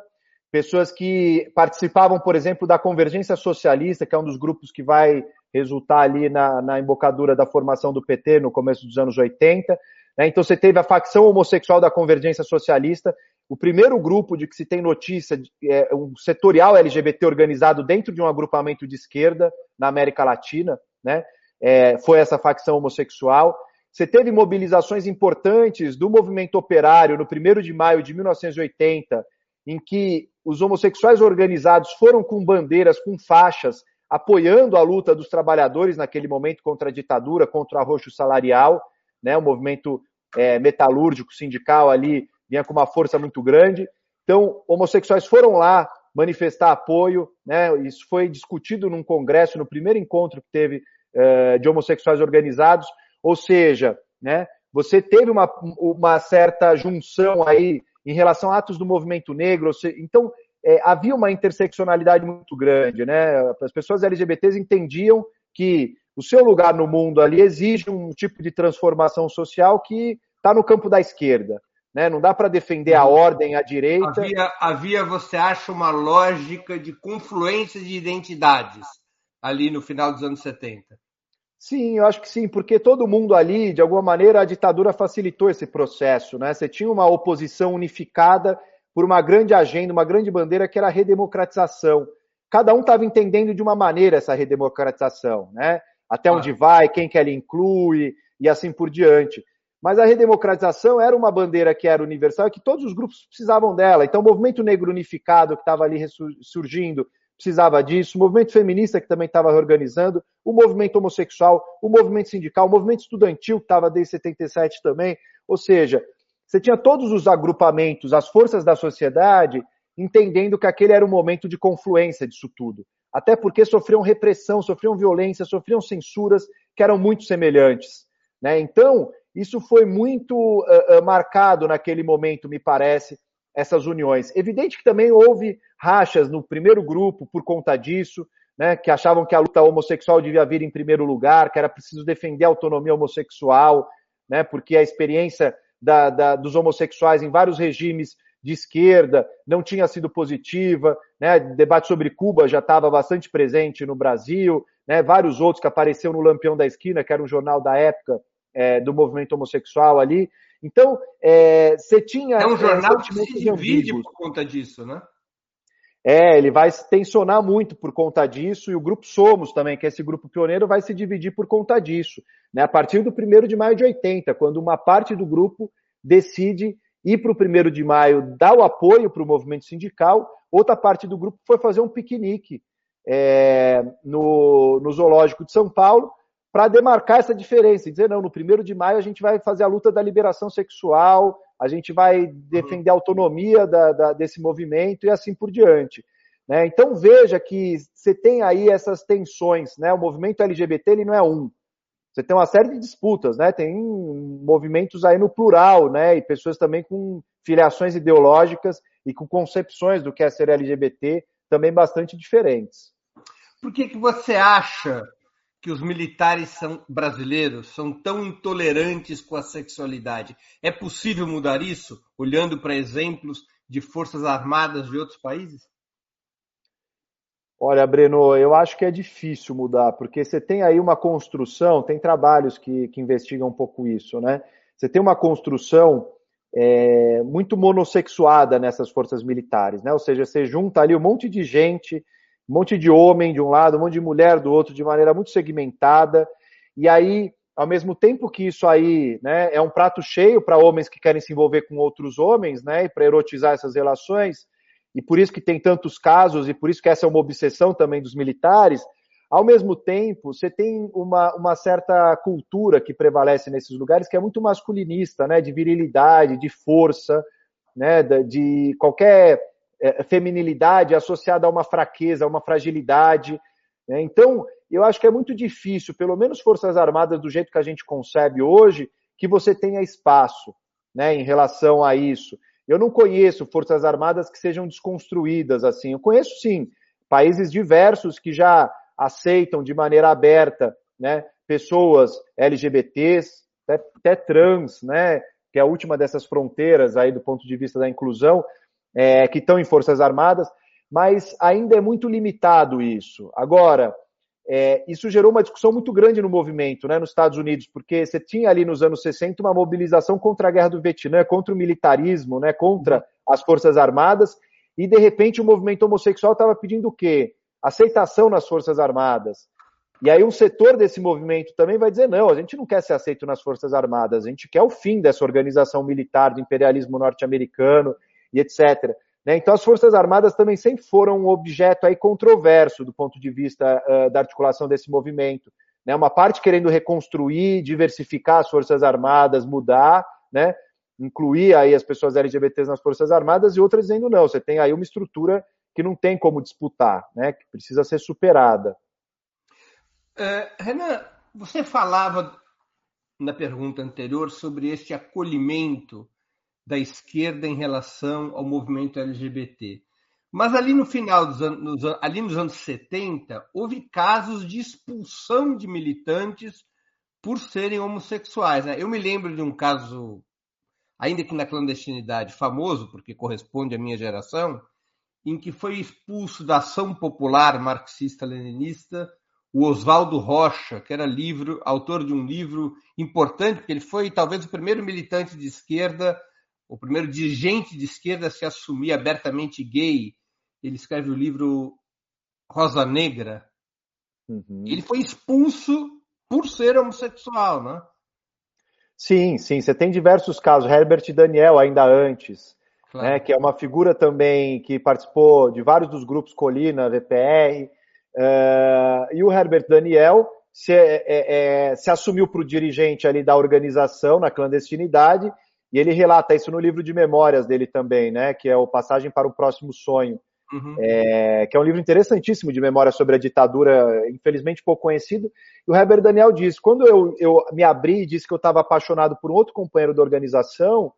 pessoas que participavam, por exemplo, da Convergência Socialista, que é um dos grupos que vai resultar ali na, na embocadura da formação do PT no começo dos anos 80, né? Então você teve a facção homossexual da Convergência Socialista, o primeiro grupo de que se tem notícia, é, um setorial LGBT organizado dentro de um agrupamento de esquerda na América Latina, né? É, foi essa facção homossexual. Você teve mobilizações importantes do movimento operário no 1 de maio de 1980, em que os homossexuais organizados foram com bandeiras, com faixas, apoiando a luta dos trabalhadores naquele momento contra a ditadura, contra o arroxo salarial né? O movimento é, metalúrgico sindical ali vinha com uma força muito grande. Então, homossexuais foram lá manifestar apoio, né? Isso foi discutido num congresso, no primeiro encontro que teve é, de homossexuais organizados. Ou seja, né? Você teve uma, uma certa junção aí em relação a atos do movimento negro. Então, é, havia uma interseccionalidade muito grande, né? As pessoas LGBTs entendiam que o seu lugar no mundo ali exige um tipo de transformação social que está no campo da esquerda. Né? Não dá para defender a ordem à direita. Havia, havia, você acha, uma lógica de confluência de identidades ali no final dos anos 70? Sim, eu acho que sim, porque todo mundo ali, de alguma maneira, a ditadura facilitou esse processo. Né? Você tinha uma oposição unificada por uma grande agenda, uma grande bandeira que era a redemocratização. Cada um estava entendendo de uma maneira essa redemocratização, né? Até onde vai, quem que ela inclui e assim por diante. Mas a redemocratização era uma bandeira que era universal e que todos os grupos precisavam dela. Então, o movimento negro unificado que estava ali surgindo precisava disso, o movimento feminista que também estava reorganizando, o movimento homossexual, o movimento sindical, o movimento estudantil que estava desde 77 também. Ou seja, você tinha todos os agrupamentos, as forças da sociedade, entendendo que aquele era o momento de confluência disso tudo. Até porque sofriam repressão, sofriam violência, sofriam censuras que eram muito semelhantes. Né? Então, isso foi muito uh, uh, marcado naquele momento, me parece, essas uniões. Evidente que também houve rachas no primeiro grupo por conta disso, né, que achavam que a luta homossexual devia vir em primeiro lugar, que era preciso defender a autonomia homossexual, né, porque a experiência da, da, dos homossexuais em vários regimes de esquerda não tinha sido positiva, né, debate sobre Cuba já estava bastante presente no Brasil, né, vários outros que apareceram no Lampião da Esquina, que era um jornal da época é, do movimento homossexual ali. Então, é, você tinha. É um jornal que se divide por conta disso, né? É, ele vai tensionar muito por conta disso, e o grupo Somos também, que é esse grupo pioneiro, vai se dividir por conta disso. Né? A partir do 1 de maio de 80, quando uma parte do grupo decide ir para o 1 de maio, dar o apoio para o movimento sindical, outra parte do grupo foi fazer um piquenique é, no, no Zoológico de São Paulo, para demarcar essa diferença, e dizer, não, no 1 de maio a gente vai fazer a luta da liberação sexual, a gente vai defender a autonomia da, da, desse movimento e assim por diante. Né? Então veja que você tem aí essas tensões, né? O movimento LGBT ele não é um. Você tem uma série de disputas, né? Tem movimentos aí no plural, né? E pessoas também com filiações ideológicas e com concepções do que é ser LGBT também bastante diferentes. Por que, que você acha que os militares são brasileiros são tão intolerantes com a sexualidade. É possível mudar isso olhando para exemplos de forças armadas de outros países? Olha, Breno, eu acho que é difícil mudar, porque você tem aí uma construção, tem trabalhos que, que investigam um pouco isso, né? Você tem uma construção é, muito monossexuada nessas forças militares, né? Ou seja, você junta ali um monte de gente um monte de homem de um lado, um monte de mulher do outro, de maneira muito segmentada. E aí, ao mesmo tempo que isso aí né, é um prato cheio para homens que querem se envolver com outros homens, né, e para erotizar essas relações, e por isso que tem tantos casos, e por isso que essa é uma obsessão também dos militares, ao mesmo tempo, você tem uma, uma certa cultura que prevalece nesses lugares que é muito masculinista, né, de virilidade, de força, né, de qualquer é, feminilidade associada a uma fraqueza, a uma fragilidade. Né? Então, eu acho que é muito difícil, pelo menos Forças Armadas, do jeito que a gente concebe hoje, que você tenha espaço né, em relação a isso. Eu não conheço Forças Armadas que sejam desconstruídas assim. Eu conheço, sim, países diversos que já aceitam de maneira aberta né, pessoas LGBTs, até, até trans, né, que é a última dessas fronteiras aí do ponto de vista da inclusão, é, que estão em Forças Armadas, mas ainda é muito limitado isso. Agora, é, isso gerou uma discussão muito grande no movimento, né, nos Estados Unidos, porque você tinha ali nos anos 60 uma mobilização contra a guerra do Vietnã, contra o militarismo, né, contra as Forças Armadas, e de repente o movimento homossexual estava pedindo o quê? Aceitação nas Forças Armadas. E aí um setor desse movimento também vai dizer, não, a gente não quer ser aceito nas Forças Armadas, a gente quer o fim dessa organização militar do imperialismo norte-americano, e etc. Né? Então, as Forças Armadas também sempre foram um objeto aí controverso do ponto de vista uh, da articulação desse movimento. Né? Uma parte querendo reconstruir, diversificar as Forças Armadas, mudar, né? incluir aí as pessoas LGBTs nas Forças Armadas, e outras dizendo não, você tem aí uma estrutura que não tem como disputar, né? que precisa ser superada. Uh, Renan, você falava na pergunta anterior sobre este acolhimento da esquerda em relação ao movimento LGBT. Mas ali no final dos anos, ali nos anos 70, houve casos de expulsão de militantes por serem homossexuais. Né? Eu me lembro de um caso, ainda que na clandestinidade, famoso, porque corresponde à minha geração, em que foi expulso da ação popular marxista-leninista o Oswaldo Rocha, que era livro, autor de um livro importante, porque ele foi talvez o primeiro militante de esquerda o primeiro dirigente de esquerda a se assumir abertamente gay. Ele escreve o livro Rosa Negra. Uhum. Ele foi expulso por ser homossexual, né? Sim, sim. Você tem diversos casos. Herbert Daniel, ainda antes, claro. né, que é uma figura também que participou de vários dos grupos Colina, VPR. Uh, eh, e o Herbert Daniel se, é, é, é se assumiu para o dirigente ali da organização na clandestinidade e ele relata isso no livro de memórias dele também, né? Que é o Passagem para o Próximo Sonho. Uhum. É, que é um livro interessantíssimo de memória sobre a ditadura, infelizmente pouco conhecido. E o Herbert Daniel diz: quando eu, eu me abri e disse que eu estava apaixonado por um outro companheiro da organização,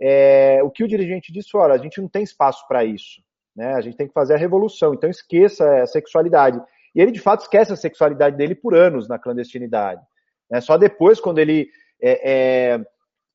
é, o que o dirigente disse: olha, a gente não tem espaço para isso. Né? A gente tem que fazer a revolução, então esqueça a sexualidade. E ele, de fato, esquece a sexualidade dele por anos na clandestinidade. Né? Só depois, quando ele é, é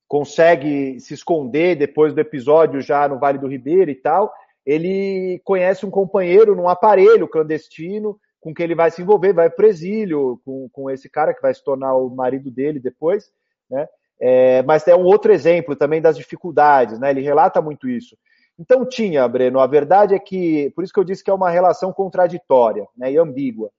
consegue se esconder depois do episódio já no Vale do Ribeiro e tal, ele conhece um companheiro num aparelho clandestino com que ele vai se envolver, vai para exílio com, com esse cara que vai se tornar o marido dele depois, né? É, mas é um outro exemplo também das dificuldades, né? Ele relata muito isso. Então tinha, Breno, a verdade é que, por isso que eu disse que é uma relação contraditória né, e ambígua.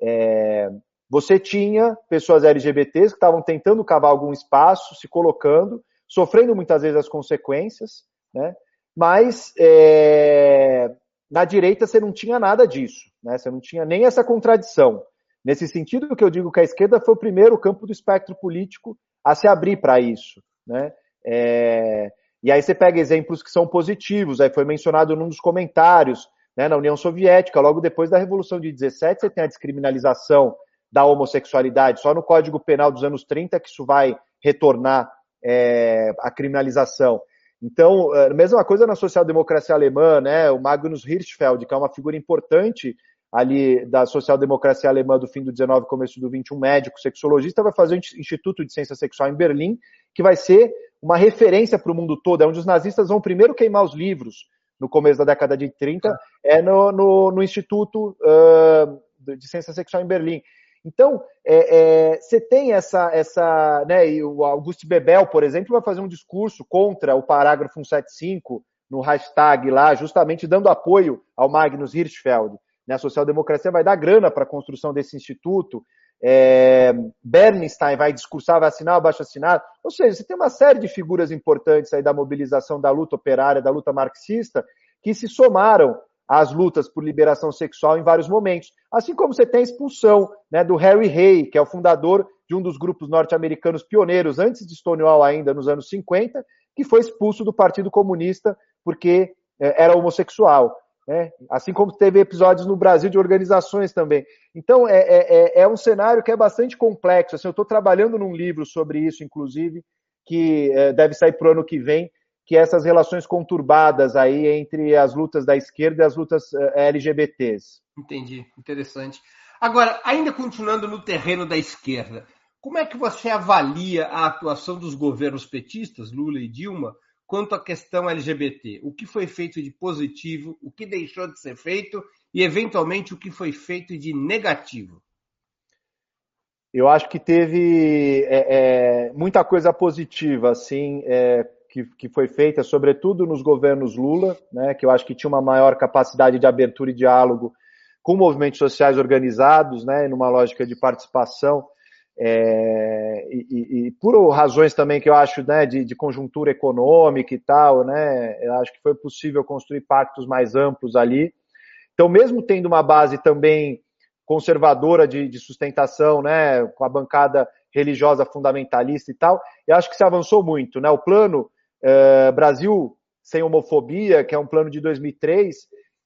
É, você tinha pessoas LGBTs que estavam tentando cavar algum espaço, se colocando, sofrendo muitas vezes as consequências, né? mas é, na direita você não tinha nada disso, né? você não tinha nem essa contradição. Nesse sentido, que eu digo que a esquerda foi o primeiro campo do espectro político a se abrir para isso. Né? É, e aí você pega exemplos que são positivos, aí foi mencionado num dos comentários, né, na União Soviética, logo depois da Revolução de 17, você tem a descriminalização da homossexualidade. Só no Código Penal dos anos 30 que isso vai retornar é, a criminalização. Então, é, mesma coisa na social-democracia alemã, né? O Magnus Hirschfeld, que é uma figura importante ali da social-democracia alemã do fim do 19 começo do 21, médico, sexologista, vai fazer um instituto de ciência sexual em Berlim, que vai ser uma referência para o mundo todo, é onde os nazistas vão primeiro queimar os livros no começo da década de 30, é no, no, no Instituto uh, de Ciência Sexual em Berlim. Então, é, é, você tem essa, essa, né, e o Augusto Bebel, por exemplo, vai fazer um discurso contra o parágrafo 175 no hashtag lá, justamente dando apoio ao Magnus Hirschfeld. Né, a social-democracia vai dar grana para a construção desse instituto. É, Bernstein vai discursar, vai assinar, abaixo assinado. Ou seja, você tem uma série de figuras importantes aí da mobilização da luta operária, da luta marxista, que se somaram as lutas por liberação sexual em vários momentos. Assim como você tem a expulsão né, do Harry Hay, que é o fundador de um dos grupos norte-americanos pioneiros, antes de Stonewall ainda, nos anos 50, que foi expulso do Partido Comunista porque é, era homossexual. Né? Assim como teve episódios no Brasil de organizações também. Então, é, é, é, é um cenário que é bastante complexo. Assim, eu estou trabalhando num livro sobre isso, inclusive, que é, deve sair para o ano que vem, que essas relações conturbadas aí entre as lutas da esquerda e as lutas eh, LGBTs. Entendi, interessante. Agora, ainda continuando no terreno da esquerda, como é que você avalia a atuação dos governos petistas, Lula e Dilma, quanto à questão LGBT? O que foi feito de positivo, o que deixou de ser feito e, eventualmente, o que foi feito de negativo? Eu acho que teve é, é, muita coisa positiva, assim, é, que, que foi feita, sobretudo nos governos Lula, né, que eu acho que tinha uma maior capacidade de abertura e diálogo com movimentos sociais organizados, né, numa lógica de participação, é, e, e, por razões também que eu acho né, de, de, conjuntura econômica e tal, né, eu acho que foi possível construir pactos mais amplos ali. Então, mesmo tendo uma base também conservadora de, de sustentação, né, com a bancada religiosa fundamentalista e tal, eu acho que se avançou muito. Né? O plano é, Brasil sem homofobia, que é um plano de 2003,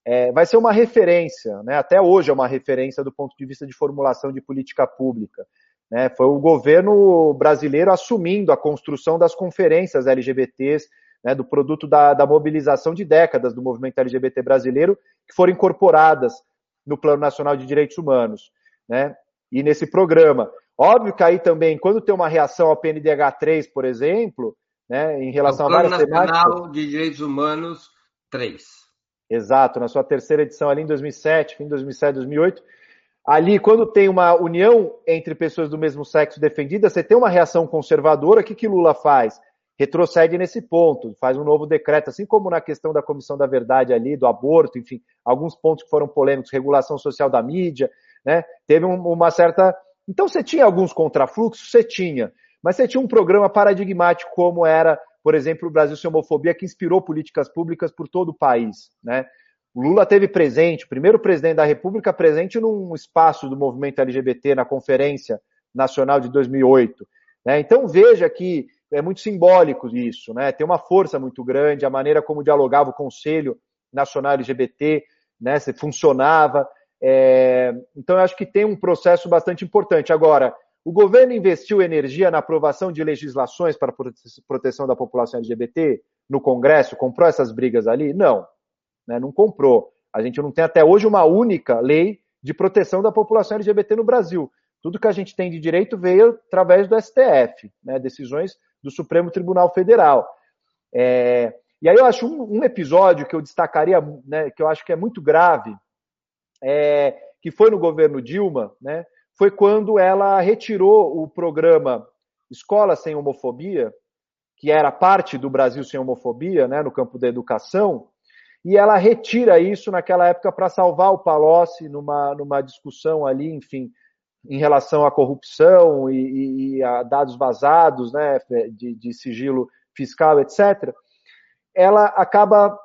é, vai ser uma referência, né? até hoje é uma referência do ponto de vista de formulação de política pública. Né? Foi o governo brasileiro assumindo a construção das conferências LGBTs, né, do produto da, da, mobilização de décadas do movimento LGBT brasileiro, que foram incorporadas no Plano Nacional de Direitos Humanos. Né? E nesse programa. Óbvio que aí também, quando tem uma reação ao PNDH3, por exemplo, né, em relação é a várias Nacional temáticas. de Direitos Humanos 3. Exato, na sua terceira edição ali em 2007, fim de 2007, 2008. Ali, quando tem uma união entre pessoas do mesmo sexo defendida, você tem uma reação conservadora. O que, que Lula faz? retrocede nesse ponto, faz um novo decreto, assim como na questão da Comissão da Verdade ali, do aborto, enfim, alguns pontos que foram polêmicos, regulação social da mídia, né? Teve um, uma certa. Então você tinha alguns contrafluxos? Você tinha. Mas você tinha um programa paradigmático como era, por exemplo, o Brasil Sem Homofobia, que inspirou políticas públicas por todo o país, né? O Lula teve presente, o primeiro presidente da República presente num espaço do movimento LGBT na Conferência Nacional de 2008. Né? Então veja que é muito simbólico isso, né? Tem uma força muito grande, a maneira como dialogava o Conselho Nacional LGBT, né? Se funcionava. É... Então eu acho que tem um processo bastante importante. Agora, o governo investiu energia na aprovação de legislações para proteção da população LGBT no Congresso? Comprou essas brigas ali? Não, né? não comprou. A gente não tem até hoje uma única lei de proteção da população LGBT no Brasil. Tudo que a gente tem de direito veio através do STF, né? decisões do Supremo Tribunal Federal. É... E aí eu acho um, um episódio que eu destacaria, né, que eu acho que é muito grave, é... que foi no governo Dilma, né, foi quando ela retirou o programa Escola Sem Homofobia, que era parte do Brasil Sem Homofobia, né, no campo da educação, e ela retira isso naquela época para salvar o Palocci numa, numa discussão ali, enfim, em relação à corrupção e, e a dados vazados, né, de, de sigilo fiscal, etc., ela acaba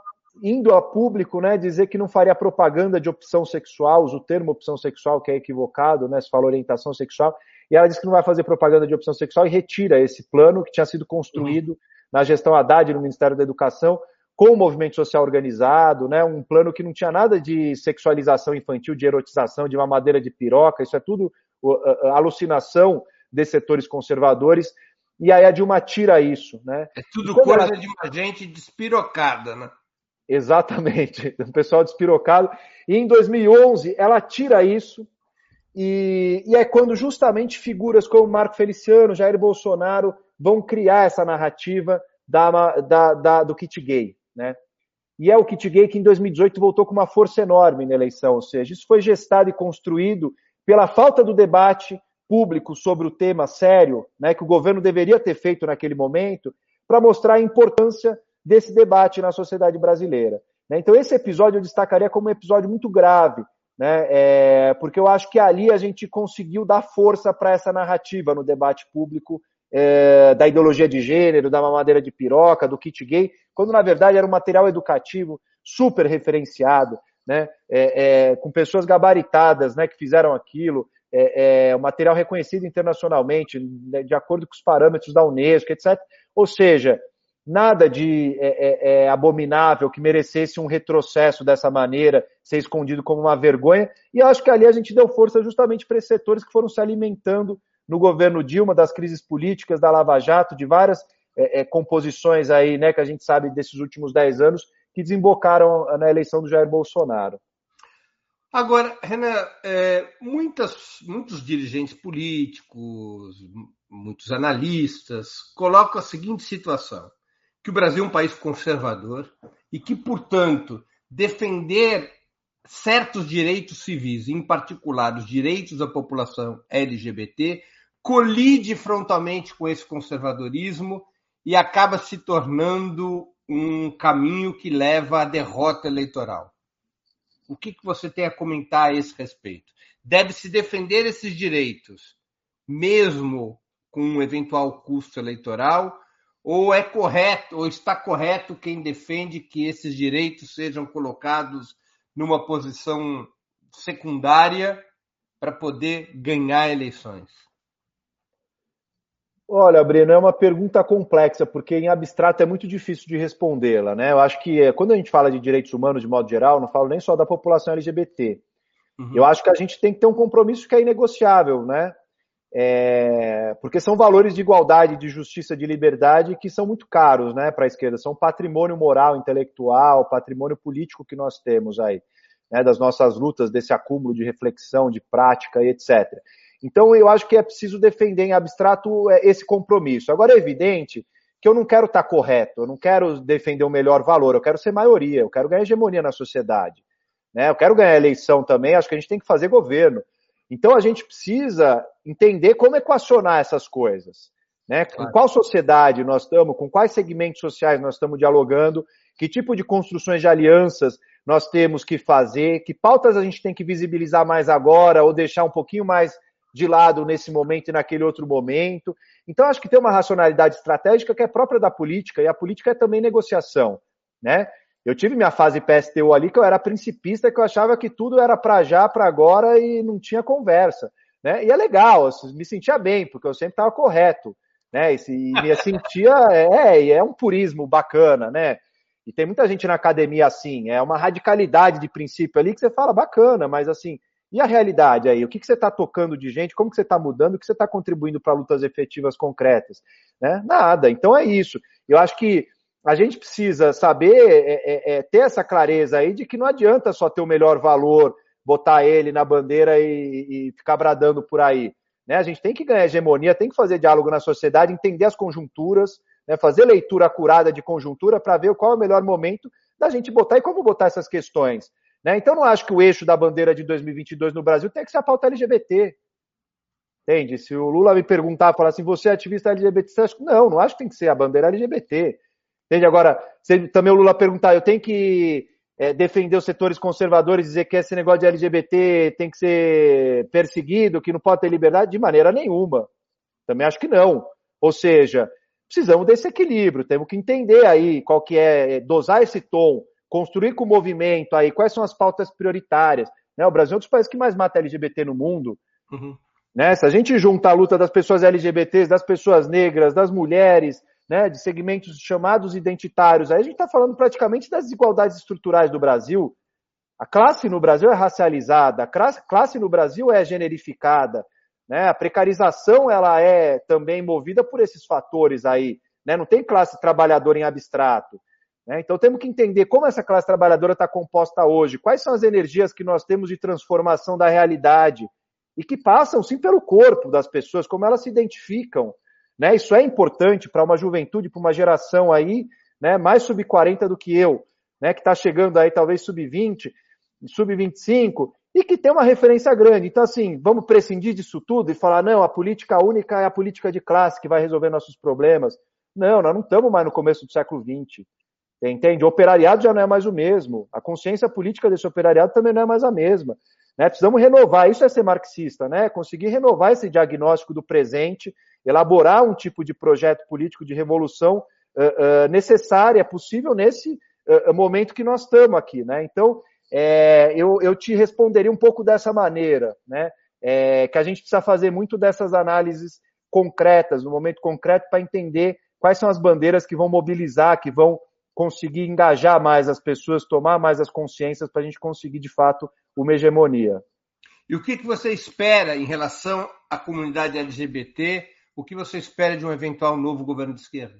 indo a público, né, dizer que não faria propaganda de opção sexual, usa o termo opção sexual, que é equivocado, né, se fala orientação sexual, e ela diz que não vai fazer propaganda de opção sexual e retira esse plano que tinha sido construído uhum. na gestão Haddad no Ministério da Educação, com o movimento social organizado, né, um plano que não tinha nada de sexualização infantil, de erotização, de mamadeira de piroca, isso é tudo alucinação de setores conservadores, e aí a Dilma tira isso. Né? É tudo coisa ela... de uma gente despirocada, né? Exatamente, o <laughs> pessoal despirocado. E em 2011 ela tira isso, e, e, é quando justamente figuras como Marco Feliciano, Jair Bolsonaro vão criar essa narrativa da, da, da, do kit gay. Né? E é o kit gay que em 2018 voltou com uma força enorme na eleição, ou seja, isso foi gestado e construído pela falta do debate público sobre o tema sério, né, que o governo deveria ter feito naquele momento, para mostrar a importância desse debate na sociedade brasileira. Né? Então, esse episódio eu destacaria como um episódio muito grave, né, é, porque eu acho que ali a gente conseguiu dar força para essa narrativa no debate público é, da ideologia de gênero, da mamadeira de piroca, do kit gay, quando na verdade era um material educativo super referenciado, né, é, é, com pessoas gabaritadas, né, que fizeram aquilo, é, é, um material reconhecido internacionalmente, né, de acordo com os parâmetros da Unesco, etc. Ou seja, nada de é, é, é, abominável que merecesse um retrocesso dessa maneira, ser escondido como uma vergonha. E acho que ali a gente deu força justamente para esses setores que foram se alimentando no governo Dilma, das crises políticas, da Lava Jato, de várias composições aí, né, que a gente sabe desses últimos dez anos, que desembocaram na eleição do Jair Bolsonaro. Agora, Renan, é, muitas, muitos dirigentes políticos, muitos analistas colocam a seguinte situação: que o Brasil é um país conservador e que, portanto, defender certos direitos civis, em particular os direitos da população LGBT, colide frontalmente com esse conservadorismo e acaba se tornando um caminho que leva à derrota eleitoral. O que, que você tem a comentar a esse respeito? Deve-se defender esses direitos, mesmo com um eventual custo eleitoral, ou é correto, ou está correto quem defende que esses direitos sejam colocados numa posição secundária para poder ganhar eleições? Olha, Breno, é uma pergunta complexa, porque em abstrato é muito difícil de respondê-la, né? Eu acho que eh, quando a gente fala de direitos humanos de modo geral, não falo nem só da população LGBT. Uhum. Eu acho que a gente tem que ter um compromisso que é inegociável, né? É... porque são valores de igualdade, de justiça, de liberdade que são muito caros, né, para a esquerda. São patrimônio moral, intelectual, patrimônio político que nós temos aí, né, das nossas lutas, desse acúmulo de reflexão, de prática e etc. Então, eu acho que é preciso defender em abstrato é, esse compromisso. Agora, é evidente que eu não quero estar correto, eu não quero defender o melhor valor, eu quero ser maioria, eu quero ganhar hegemonia na sociedade. Né? Eu quero ganhar eleição também, acho que a gente tem que fazer governo. Então, a gente precisa entender como equacionar essas coisas. Né? Claro. Em qual sociedade nós estamos, com quais segmentos sociais nós estamos dialogando, que tipo de construções de alianças nós temos que fazer, que pautas a gente tem que visibilizar mais agora ou deixar um pouquinho mais de lado nesse momento e naquele outro momento. Então, acho que tem uma racionalidade estratégica que é própria da política, e a política é também negociação. Né? Eu tive minha fase PSTU ali, que eu era principista, que eu achava que tudo era para já, para agora, e não tinha conversa. Né? E é legal, eu me sentia bem, porque eu sempre estava correto. Né? E, me sentia. <laughs> É, é um purismo bacana, né? E tem muita gente na academia assim, é uma radicalidade de princípio ali que você fala bacana, mas assim, e a realidade aí? O que, que você está tocando de gente? Como que você está mudando? O que você está contribuindo para lutas efetivas concretas? Né? Nada. Então é isso. Eu acho que a gente precisa saber é, é, é, ter essa clareza aí de que não adianta só ter o melhor valor, botar ele na bandeira e, e ficar bradando por aí. Né? A gente tem que ganhar hegemonia, tem que fazer diálogo na sociedade, entender as conjunturas, né? fazer leitura acurada de conjuntura para ver qual é o melhor momento da gente botar e como botar essas questões. Né? Então, não acho que o eixo da bandeira de 2022 no Brasil tem que ser a pauta LGBT. Entende? Se o Lula me perguntar, falar assim, você é ativista LGBT, você acha que não, não acho que tem que ser a bandeira LGBT. Entende? Agora, se também o Lula perguntar, eu tenho que é, defender os setores conservadores, dizer que esse negócio de LGBT tem que ser perseguido, que não pode ter liberdade, de maneira nenhuma. Também acho que não. Ou seja, precisamos desse equilíbrio, temos que entender aí qual que é, dosar esse tom construir com o movimento aí quais são as pautas prioritárias. Né? O Brasil é um dos países que mais mata LGBT no mundo. Uhum. Né? Se a gente junta a luta das pessoas LGBTs, das pessoas negras, das mulheres, né, de segmentos chamados identitários, aí a gente está falando praticamente das desigualdades estruturais do Brasil. A classe no Brasil é racializada, a classe no Brasil é generificada, né? A precarização ela é também movida por esses fatores aí, né? Não tem classe trabalhadora em abstrato. Né? Então temos que entender como essa classe trabalhadora está composta hoje, quais são as energias que nós temos de transformação da realidade e que passam sim pelo corpo das pessoas, como elas se identificam. Né? Isso é importante para uma juventude, para uma geração aí, né, mais sub-40 do que eu, né, que está chegando aí talvez sub-20, sub-25, e que tem uma referência grande. Então, assim, vamos prescindir disso tudo e falar, não, a política única é a política de classe que vai resolver nossos problemas. Não, nós não estamos mais no começo do século XX. Entende? O operariado já não é mais o mesmo. A consciência política desse operariado também não é mais a mesma. Né? Precisamos renovar, isso é ser marxista, né? Conseguir renovar esse diagnóstico do presente, elaborar um tipo de projeto político de revolução uh, uh, necessária, possível nesse uh, momento que nós estamos aqui, né? Então, é, eu, eu te responderia um pouco dessa maneira, né? É, que a gente precisa fazer muito dessas análises concretas, no momento concreto, para entender quais são as bandeiras que vão mobilizar, que vão conseguir engajar mais as pessoas, tomar mais as consciências para a gente conseguir, de fato, uma hegemonia. E o que, que você espera em relação à comunidade LGBT? O que você espera de um eventual novo governo de esquerda?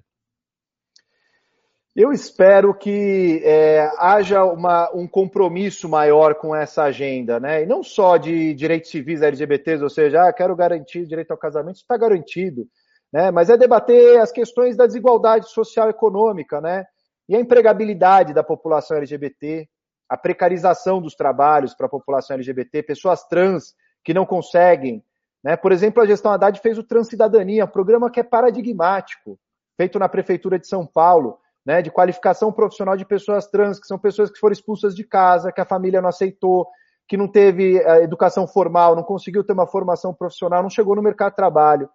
Eu espero que é, haja uma, um compromisso maior com essa agenda, né? E não só de direitos civis LGBTs, ou seja, ah, quero garantir direito ao casamento, isso está garantido, né? Mas é debater as questões da desigualdade social e econômica, né? E a empregabilidade da população LGBT, a precarização dos trabalhos para a população LGBT, pessoas trans que não conseguem. Né? Por exemplo, a gestão Haddad fez o Transcidadania, um programa que é paradigmático, feito na Prefeitura de São Paulo, né, de qualificação profissional de pessoas trans, que são pessoas que foram expulsas de casa, que a família não aceitou, que não teve eh, educação formal, não conseguiu ter uma formação profissional, não chegou no mercado de trabalho.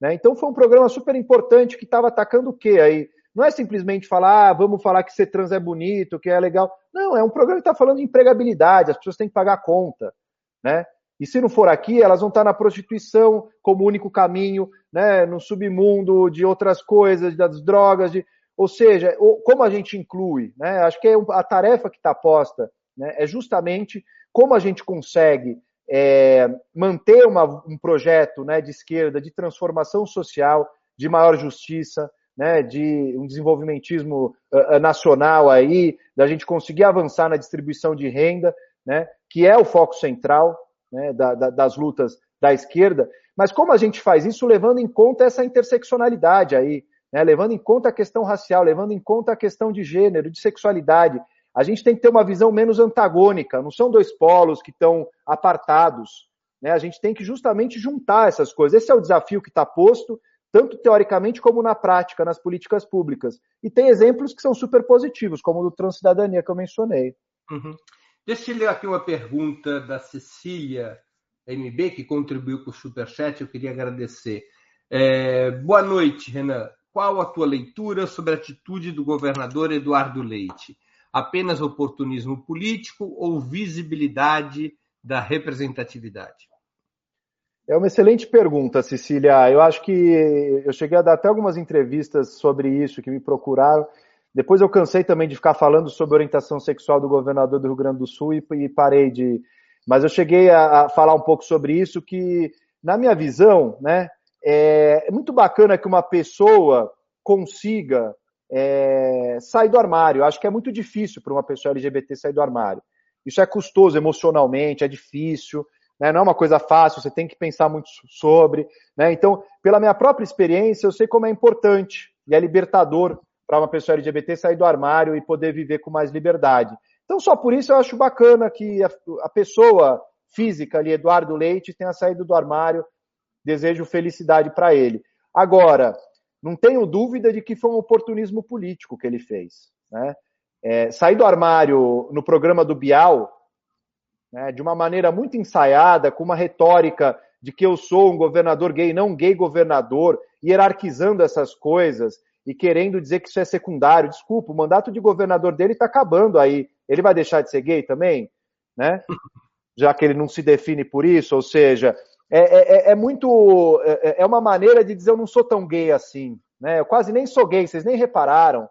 Né? Então foi um programa super importante que estava atacando o quê aí? Não é simplesmente falar, ah, vamos falar que ser trans é bonito, que é legal. Não, é um programa que está falando de empregabilidade, as pessoas têm que pagar a conta, né? E se não for aqui, elas vão estar na prostituição como único caminho, né? No submundo de outras coisas, das drogas, de... ou seja, como a gente inclui, né? Acho que é a tarefa que está posta, né? É justamente como a gente consegue é, manter uma, um projeto né, de esquerda de transformação social, de maior justiça, né, de um desenvolvimentismo uh, nacional aí, da gente conseguir avançar na distribuição de renda, né, que é o foco central né, da, da, das lutas da esquerda. Mas como a gente faz isso levando em conta essa interseccionalidade aí, né, levando em conta a questão racial, levando em conta a questão de gênero, de sexualidade. A gente tem que ter uma visão menos antagônica, não são dois polos que estão apartados. Né? A gente tem que justamente juntar essas coisas. Esse é o desafio que está posto tanto teoricamente como na prática, nas políticas públicas. E tem exemplos que são super positivos, como o do Transcidadania que eu mencionei. Uhum. Deixa eu ler aqui uma pergunta da Cecília MB, que contribuiu com o Superchat, eu queria agradecer. É, boa noite, Renan. Qual a tua leitura sobre a atitude do governador Eduardo Leite? Apenas oportunismo político ou visibilidade da representatividade? É uma excelente pergunta, Cecília. Eu acho que eu cheguei a dar até algumas entrevistas sobre isso que me procuraram. Depois eu cansei também de ficar falando sobre orientação sexual do governador do Rio Grande do Sul e, e parei de. Mas eu cheguei a, a, falar um pouco sobre isso, que, na minha visão, né, é, é muito bacana que uma pessoa consiga é, sair do armário. Eu acho que é muito difícil para uma pessoa LGBT sair do armário. Isso é custoso emocionalmente, é difícil né? não é uma coisa fácil, você tem que pensar muito sobre. Né? Então, pela minha própria experiência, eu sei como é importante e é libertador para uma pessoa LGBT sair do armário e poder viver com mais liberdade. Então, só por isso eu acho bacana que a, a pessoa física ali, Eduardo Leite, tenha saído do armário. Desejo felicidade para ele. Agora, não tenho dúvida de que foi um oportunismo político que ele fez. Né? É, sair do armário no programa do Bial, né, de uma maneira muito ensaiada, com uma retórica de que eu sou um governador gay, não gay governador, hierarquizando essas coisas e querendo dizer que isso é secundário. Desculpa, o mandato de governador dele está acabando aí. Ele vai deixar de ser gay também? Né? <laughs> Já que ele não se define por isso, ou seja, é, é, é, é muito. É, é uma maneira de dizer eu não sou tão gay assim. Né? Eu quase nem sou gay, vocês nem repararam.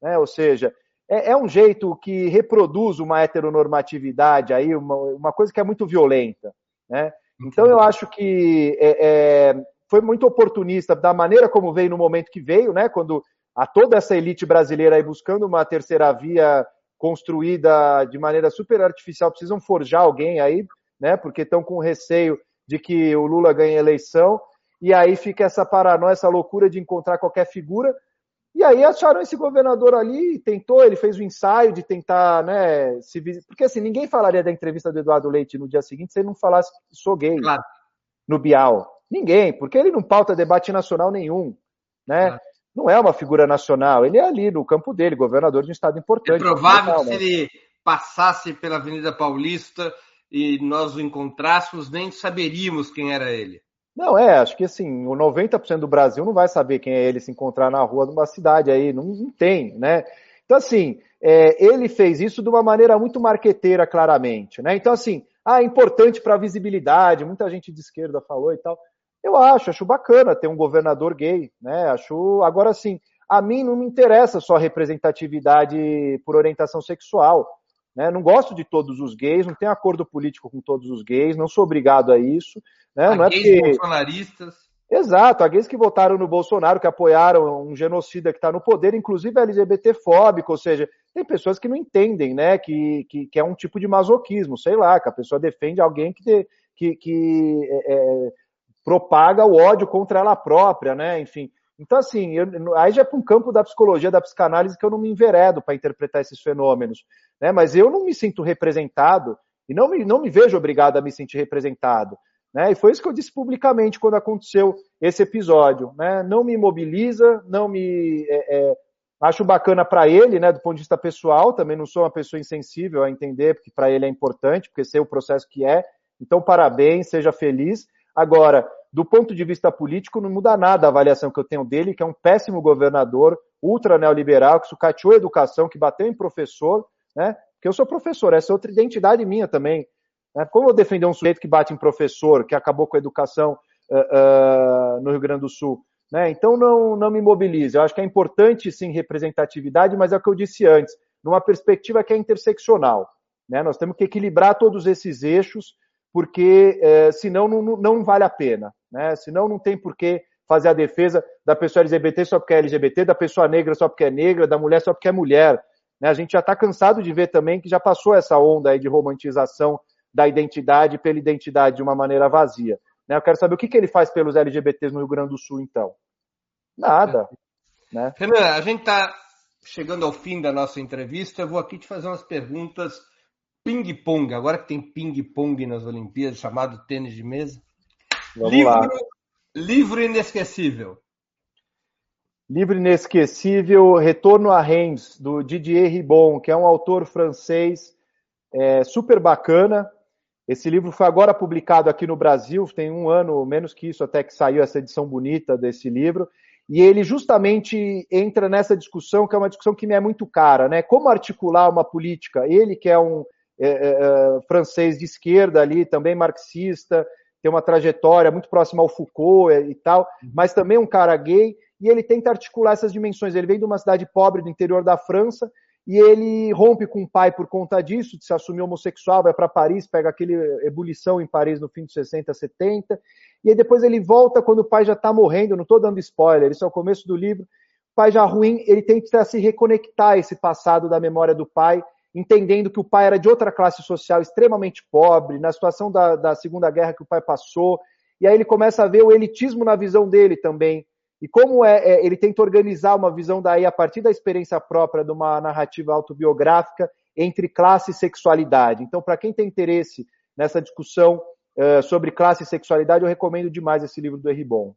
Né? Ou seja, é, é, um jeito que reproduz uma heteronormatividade aí, uma, uma coisa que é muito violenta. Né? Então eu acho que é, é, foi muito oportunista da maneira como veio no momento que veio, né? Quando a toda essa elite brasileira aí buscando uma terceira via construída de maneira super artificial, precisam forjar alguém aí, né? Porque estão com receio de que o Lula ganhe a eleição, e aí fica essa paranoia, essa loucura de encontrar qualquer figura e aí acharam esse governador ali, tentou, ele fez o ensaio de tentar, né, se porque assim, ninguém falaria da entrevista do Eduardo Leite no dia seguinte se ele não falasse sou gay claro. no Bial. Ninguém, porque ele não pauta debate nacional nenhum, né? Claro. Não é uma figura nacional, ele é ali no campo dele, governador de um estado importante. É provável que se ele passasse pela Avenida Paulista e nós o encontrássemos, nem saberíamos quem era ele. Não, é, acho que assim, o 90% do Brasil não vai saber quem é ele se encontrar na rua de uma cidade aí, não, não tem, né? Então, assim, é, ele fez isso de uma maneira muito marqueteira, claramente, né? Então, assim, ah, é importante para a visibilidade, muita gente de esquerda falou e tal. Eu acho, acho bacana ter um governador gay, né? Acho, agora, assim, a mim não me interessa só a representatividade por orientação sexual. Né? Não gosto de todos os gays, não tenho acordo político com todos os gays, não sou obrigado a isso. Né? não é gays porque... bolsonaristas. Exato, há gays que votaram no Bolsonaro, que apoiaram um genocida que está no poder, inclusive LGBTfóbico, ou seja, tem pessoas que não entendem, né, que, que, que, é um tipo de masoquismo, sei lá, que a pessoa defende alguém que, que, que é, é, propaga o ódio contra ela própria, né, enfim. Então, assim, eu, aí já é para um campo da psicologia, da psicanálise, que eu não me enveredo para interpretar esses fenômenos. Né? Mas eu não me sinto representado e não me, não me vejo obrigado a me sentir representado. Né? E foi isso que eu disse publicamente quando aconteceu esse episódio. Né? Não me mobiliza, não me. É, é, acho bacana para ele, né, do ponto de vista pessoal, também não sou uma pessoa insensível a entender, porque para ele é importante, porque sei o processo que é. Então, parabéns, seja feliz. Agora, do ponto de vista político, não muda nada a avaliação que eu tenho dele, que é um péssimo governador, ultra neoliberal, que sucateou a educação, que bateu em professor, né? Porque eu sou professor, essa é outra identidade minha também. Né? Como eu defender um sujeito que bate em professor, que acabou com a educação uh, uh, no Rio Grande do Sul? Né? Então não, não me mobilize. Eu acho que é importante sim representatividade, mas é o que eu disse antes, numa perspectiva que é interseccional. Né? Nós temos que equilibrar todos esses eixos, porque uh, senão não, não vale a pena. Né? Senão não tem por que fazer a defesa da pessoa LGBT só porque é LGBT, da pessoa negra só porque é negra, da mulher só porque é mulher. Né? A gente já está cansado de ver também que já passou essa onda aí de romantização da identidade pela identidade de uma maneira vazia. Né? Eu quero saber o que, que ele faz pelos LGBTs no Rio Grande do Sul, então. Nada. Né? Renan, a gente está chegando ao fim da nossa entrevista. Eu vou aqui te fazer umas perguntas ping-pong. Agora que tem ping-pong nas Olimpíadas, chamado tênis de mesa. Vamos livro, lá. livro inesquecível. Livro inesquecível, Retorno a Reims, do Didier Ribon, que é um autor francês é, super bacana. Esse livro foi agora publicado aqui no Brasil, tem um ano, menos que isso, até que saiu essa edição bonita desse livro. E ele justamente entra nessa discussão, que é uma discussão que me é muito cara, né? Como articular uma política? Ele, que é um é, é, é francês de esquerda ali, também marxista, tem uma trajetória muito próxima ao Foucault e tal, uhum. mas também um cara gay, e ele tenta articular essas dimensões. Ele vem de uma cidade pobre do interior da França e ele rompe com o pai por conta disso, de se assumir homossexual, vai para Paris, pega aquele ebulição em Paris no fim dos 60, 70, e aí depois ele volta quando o pai já está morrendo, não estou dando spoiler, isso é o começo do livro. O pai já ruim, ele tenta se reconectar a esse passado da memória do pai, entendendo que o pai era de outra classe social extremamente pobre, na situação da, da Segunda Guerra que o pai passou, e aí ele começa a ver o elitismo na visão dele também, e como é, é, ele tenta organizar uma visão daí a partir da experiência própria de uma narrativa autobiográfica entre classe e sexualidade. Então, para quem tem interesse nessa discussão uh, sobre classe e sexualidade, eu recomendo demais esse livro do Erribon.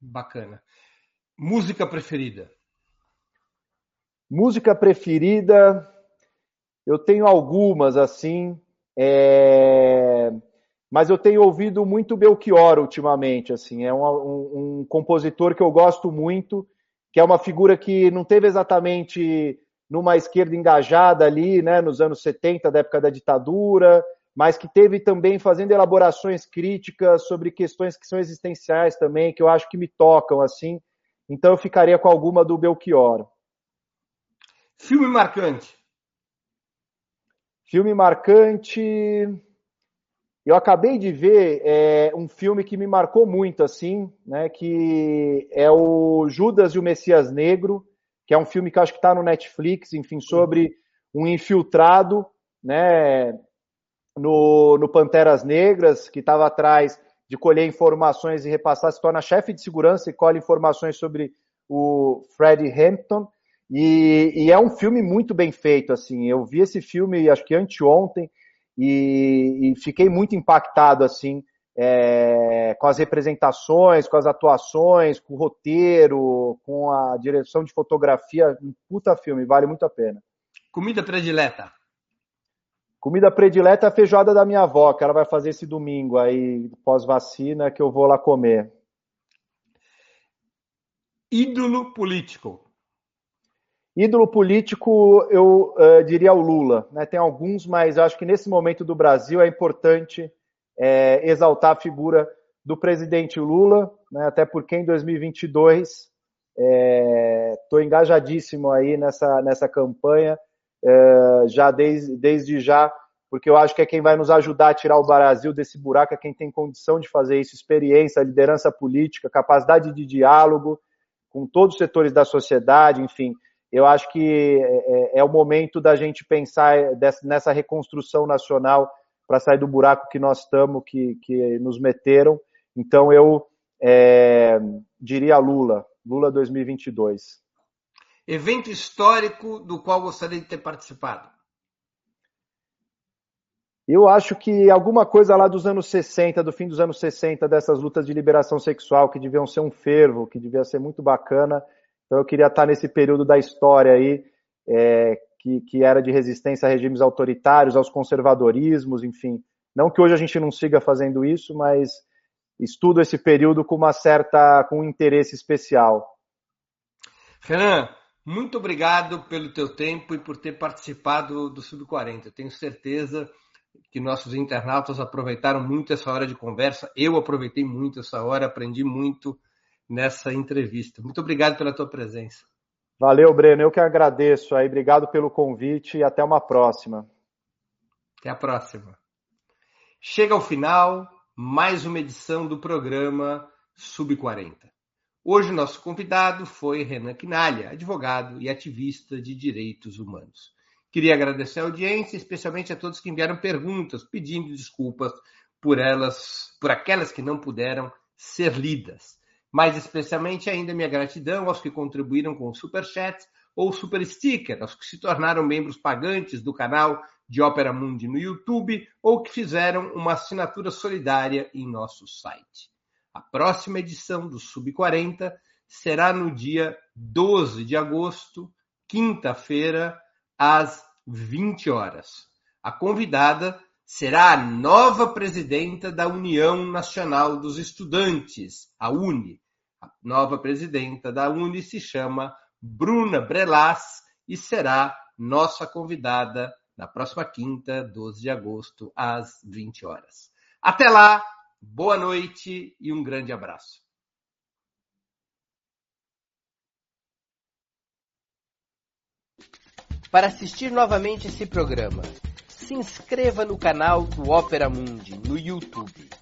Bacana. Música preferida? Música preferida, eu tenho algumas assim. É mas eu tenho ouvido muito Belchior ultimamente, assim, é um, um, um, compositor que eu gosto muito, que é uma figura que não teve exatamente numa esquerda engajada ali, né, nos anos 70, da época da ditadura, mas que teve também fazendo elaborações críticas sobre questões que são existenciais também, que eu acho que me tocam, assim, então eu ficaria com alguma do Belchior. Filme marcante. Filme marcante. Eu acabei de ver é, um filme que me marcou muito, assim, né? Que é o Judas e o Messias Negro, que é um filme que acho que está no Netflix, enfim, sobre um infiltrado, né? No, no Panteras Negras, que estava atrás de colher informações e repassar, se torna chefe de segurança e colhe informações sobre o Fred Hampton. E, e, é um filme muito bem feito, assim. Eu vi esse filme, acho que anteontem, e, e fiquei muito impactado assim é, com as representações, com as atuações, com o roteiro, com a direção de fotografia. Um puta filme, vale muito a pena. Comida predileta? Comida predileta é a feijoada da minha avó, que ela vai fazer esse domingo aí, pós-vacina, que eu vou lá comer. Ídolo político? Ídolo político, eu uh, diria o Lula. Né? Tem alguns, mas acho que nesse momento do Brasil é importante é, exaltar a figura do presidente Lula, né? até porque em 2022 estou é, engajadíssimo aí nessa, nessa campanha, é, já desde, desde já, porque eu acho que é quem vai nos ajudar a tirar o Brasil desse buraco, é quem tem condição de fazer isso, experiência, liderança política, capacidade de diálogo com todos os setores da sociedade, enfim eu acho que é, é, é o momento da gente pensar nessa reconstrução nacional para sair do buraco que nós estamos, que, que nos meteram. Então eu é, diria Lula, Lula 2022. Evento histórico do qual gostaria de ter participado? Eu acho que alguma coisa lá dos anos 60, do fim dos anos 60, dessas lutas de liberação sexual, que deviam ser um fervo, que devia ser muito bacana, então eu queria estar nesse período da história aí, é, que, que era de resistência a regimes autoritários, aos conservadorismos, enfim. Não que hoje a gente não siga fazendo isso, mas estudo esse período com uma certa, com um interesse especial. Renan, muito obrigado pelo teu tempo e por ter participado do Sub-40. Eu tenho certeza que nossos internautas aproveitaram muito essa hora de conversa. Eu aproveitei muito essa hora, aprendi muito nessa entrevista. Muito obrigado pela tua presença. Valeu, Breno. Eu que agradeço aí. Obrigado pelo convite e até uma próxima. Até a próxima. Chega ao final mais uma edição do programa Sub 40. Hoje nosso convidado foi Renan Quinalha, advogado e ativista de direitos humanos. Queria agradecer a audiência, especialmente a todos que enviaram perguntas, pedindo desculpas por elas, por aquelas que não puderam ser lidas. Mais especialmente ainda minha gratidão aos que contribuíram com o Super Chat ou Super Sticker, aos que se tornaram membros pagantes do canal de Ópera Mundi no YouTube ou que fizeram uma assinatura solidária em nosso site. A próxima edição do Sub 40 será no dia 12 de agosto, quinta-feira, às 20 horas. A convidada será a nova presidenta da União Nacional dos Estudantes, a UNE. A nova presidenta da UNE se chama Bruna Brelas e será nossa convidada na próxima quinta, 12 de agosto, às 20 horas. Até lá, boa noite e um grande abraço. Para assistir novamente esse programa, se inscreva no canal do Opera Mundi no YouTube.